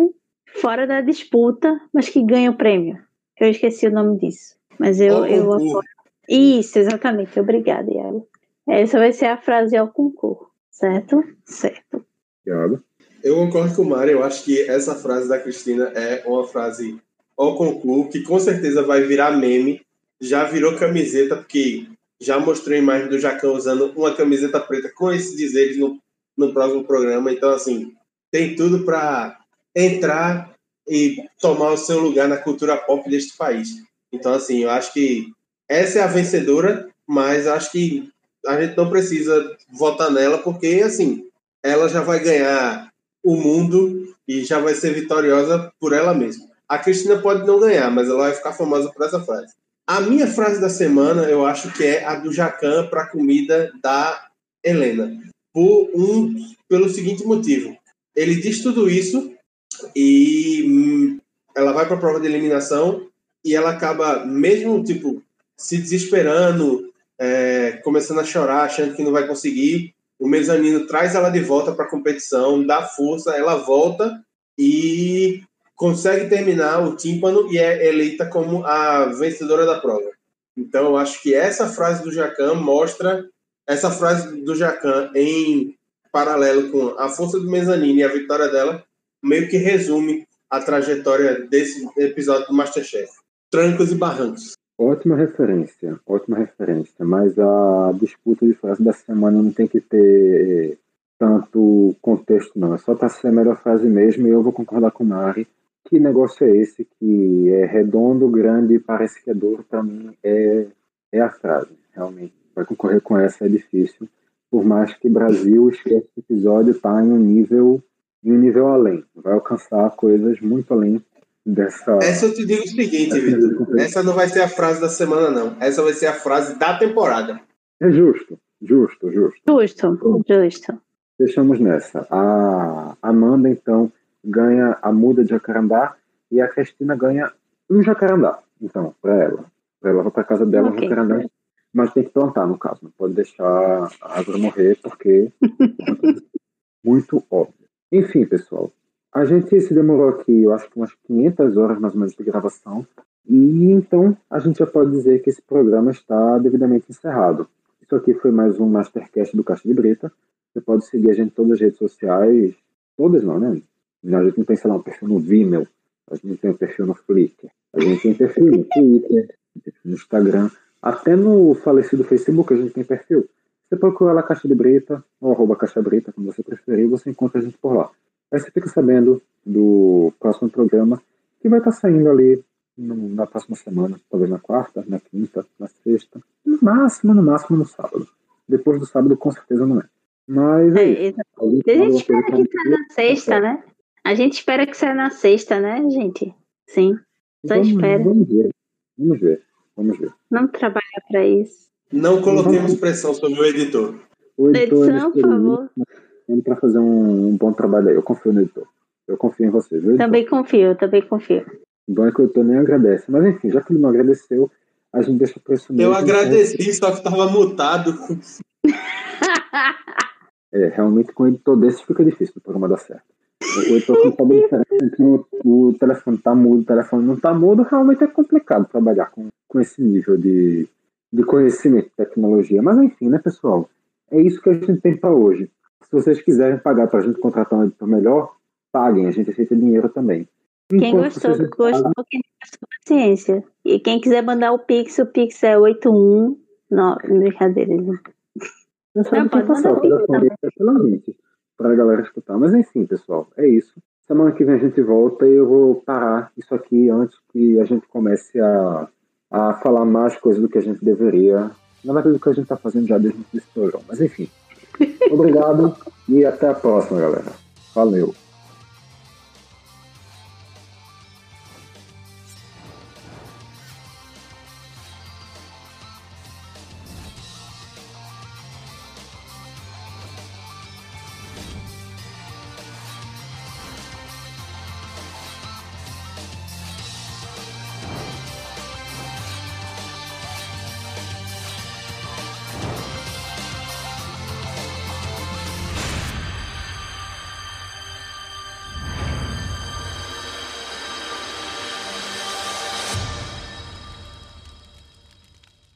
fora da disputa, mas que ganha o prêmio. Eu esqueci o nome disso. Mas eu. eu apoio. Isso, exatamente. Obrigada, Iago. Essa vai ser a frase ao concurso, certo? Certo.
Iago.
Eu concordo com o Mário. Eu acho que essa frase da Cristina é uma frase ao concurso que com certeza vai virar meme. Já virou camiseta, porque já mostrei a imagem do Jacão usando uma camiseta preta com esses dizeres no, no próximo programa. Então, assim, tem tudo para entrar e tomar o seu lugar na cultura pop deste país. Então, assim, eu acho que essa é a vencedora, mas acho que a gente não precisa votar nela, porque, assim, ela já vai ganhar o mundo e já vai ser vitoriosa por ela mesma. A Cristina pode não ganhar, mas ela vai ficar famosa por essa frase. A minha frase da semana, eu acho que é a do Jacan para a comida da Helena. Por um, pelo seguinte motivo. Ele diz tudo isso e hum, ela vai para a prova de eliminação e ela acaba, mesmo tipo, se desesperando, é, começando a chorar, achando que não vai conseguir. O mezanino traz ela de volta para a competição, dá força, ela volta e consegue terminar o tímpano e é eleita como a vencedora da prova. Então, eu acho que essa frase do Jacan mostra essa frase do Jacan em paralelo com a força do mezanino e a vitória dela, meio que resume a trajetória desse episódio do Masterchef. Trancos e barrancos.
Ótima referência, ótima referência. Mas a disputa de frase da semana não tem que ter tanto contexto, não. É só para ser a melhor frase mesmo. E eu vou concordar com o Mari. Que negócio é esse que é redondo, grande e parece que é duro? Para mim é, é a frase, realmente. Vai concorrer com essa é difícil. Por mais que Brasil esquece esse episódio, está em um nível em um nível além. Vai alcançar coisas muito além dessa.
Essa eu te digo o seguinte, Vitor. Essa não vai ser a frase da semana, não. Essa vai ser a frase da temporada.
É justo, justo, justo.
Justo, justo.
Deixamos nessa. A Amanda, então, ganha a muda de jacarandá e a Cristina ganha um jacarandá. Então, para ela. Para ela vai para casa dela okay. um jacarandá. Mas tem que plantar, no caso. Não pode deixar a árvore morrer, porque é muito óbvio. Enfim, pessoal, a gente se demorou aqui, eu acho que umas 500 horas mais ou menos de gravação. E então a gente já pode dizer que esse programa está devidamente encerrado. Isso aqui foi mais um Mastercast do Caixa de Brita. Você pode seguir a gente em todas as redes sociais. Todas não, né? A gente não tem, sei lá, um perfil no Vimeo. A gente tem um perfil no Flickr. A gente tem perfil no Twitter, no Instagram. Até no falecido Facebook a gente tem perfil. Você procura lá Caixa de Brita, ou arroba Caixa Brita, como você preferir, você encontra a gente por lá. Aí você fica sabendo do próximo programa, que vai estar saindo ali no, na próxima semana, talvez na quarta, na quinta, na sexta, no máximo, no máximo no sábado. Depois do sábado, com certeza não é. Mas. É,
é a gente espera que saia na sexta, né? A gente espera que saia na sexta, né, gente? Sim. Só vamos, espera.
Vamos ver. Vamos ver. Vamos ver.
Não trabalha para isso.
Não coloquemos pressão sobre o editor.
O editor
edição, por favor
para fazer um, um, bom trabalho aí. Eu confio no editor. Eu confio em vocês. Viu,
também confio, também confio.
O bom é que o editor nem agradece. Mas enfim, já que ele não agradeceu, a gente deixa por isso
mesmo. Eu agradeci, só que estava mutado.
É, realmente com um editor desse fica difícil o programa dar certo. O editor que sabe a diferença entre o, o telefone tá mudo o telefone não tá mudo, realmente é complicado trabalhar com, com esse nível de, de conhecimento de tecnologia. Mas enfim, né, pessoal? É isso que a gente tem para hoje. Se vocês quiserem pagar para a gente contratar um editor melhor, paguem, a gente aceita dinheiro também.
Quem Enquanto gostou, gostou, quem tem paciência. E quem quiser mandar o Pix, o Pix é 81. Não, brincadeira. Não,
não pode mandar o Pix também. Para a galera escutar. Mas enfim, pessoal, é isso. Semana que vem a gente volta e eu vou parar isso aqui antes que a gente comece a, a falar mais coisas do que a gente deveria. Na verdade, do que a gente está fazendo já desde o início do programa. Mas enfim. Obrigado e até a próxima, galera. Valeu.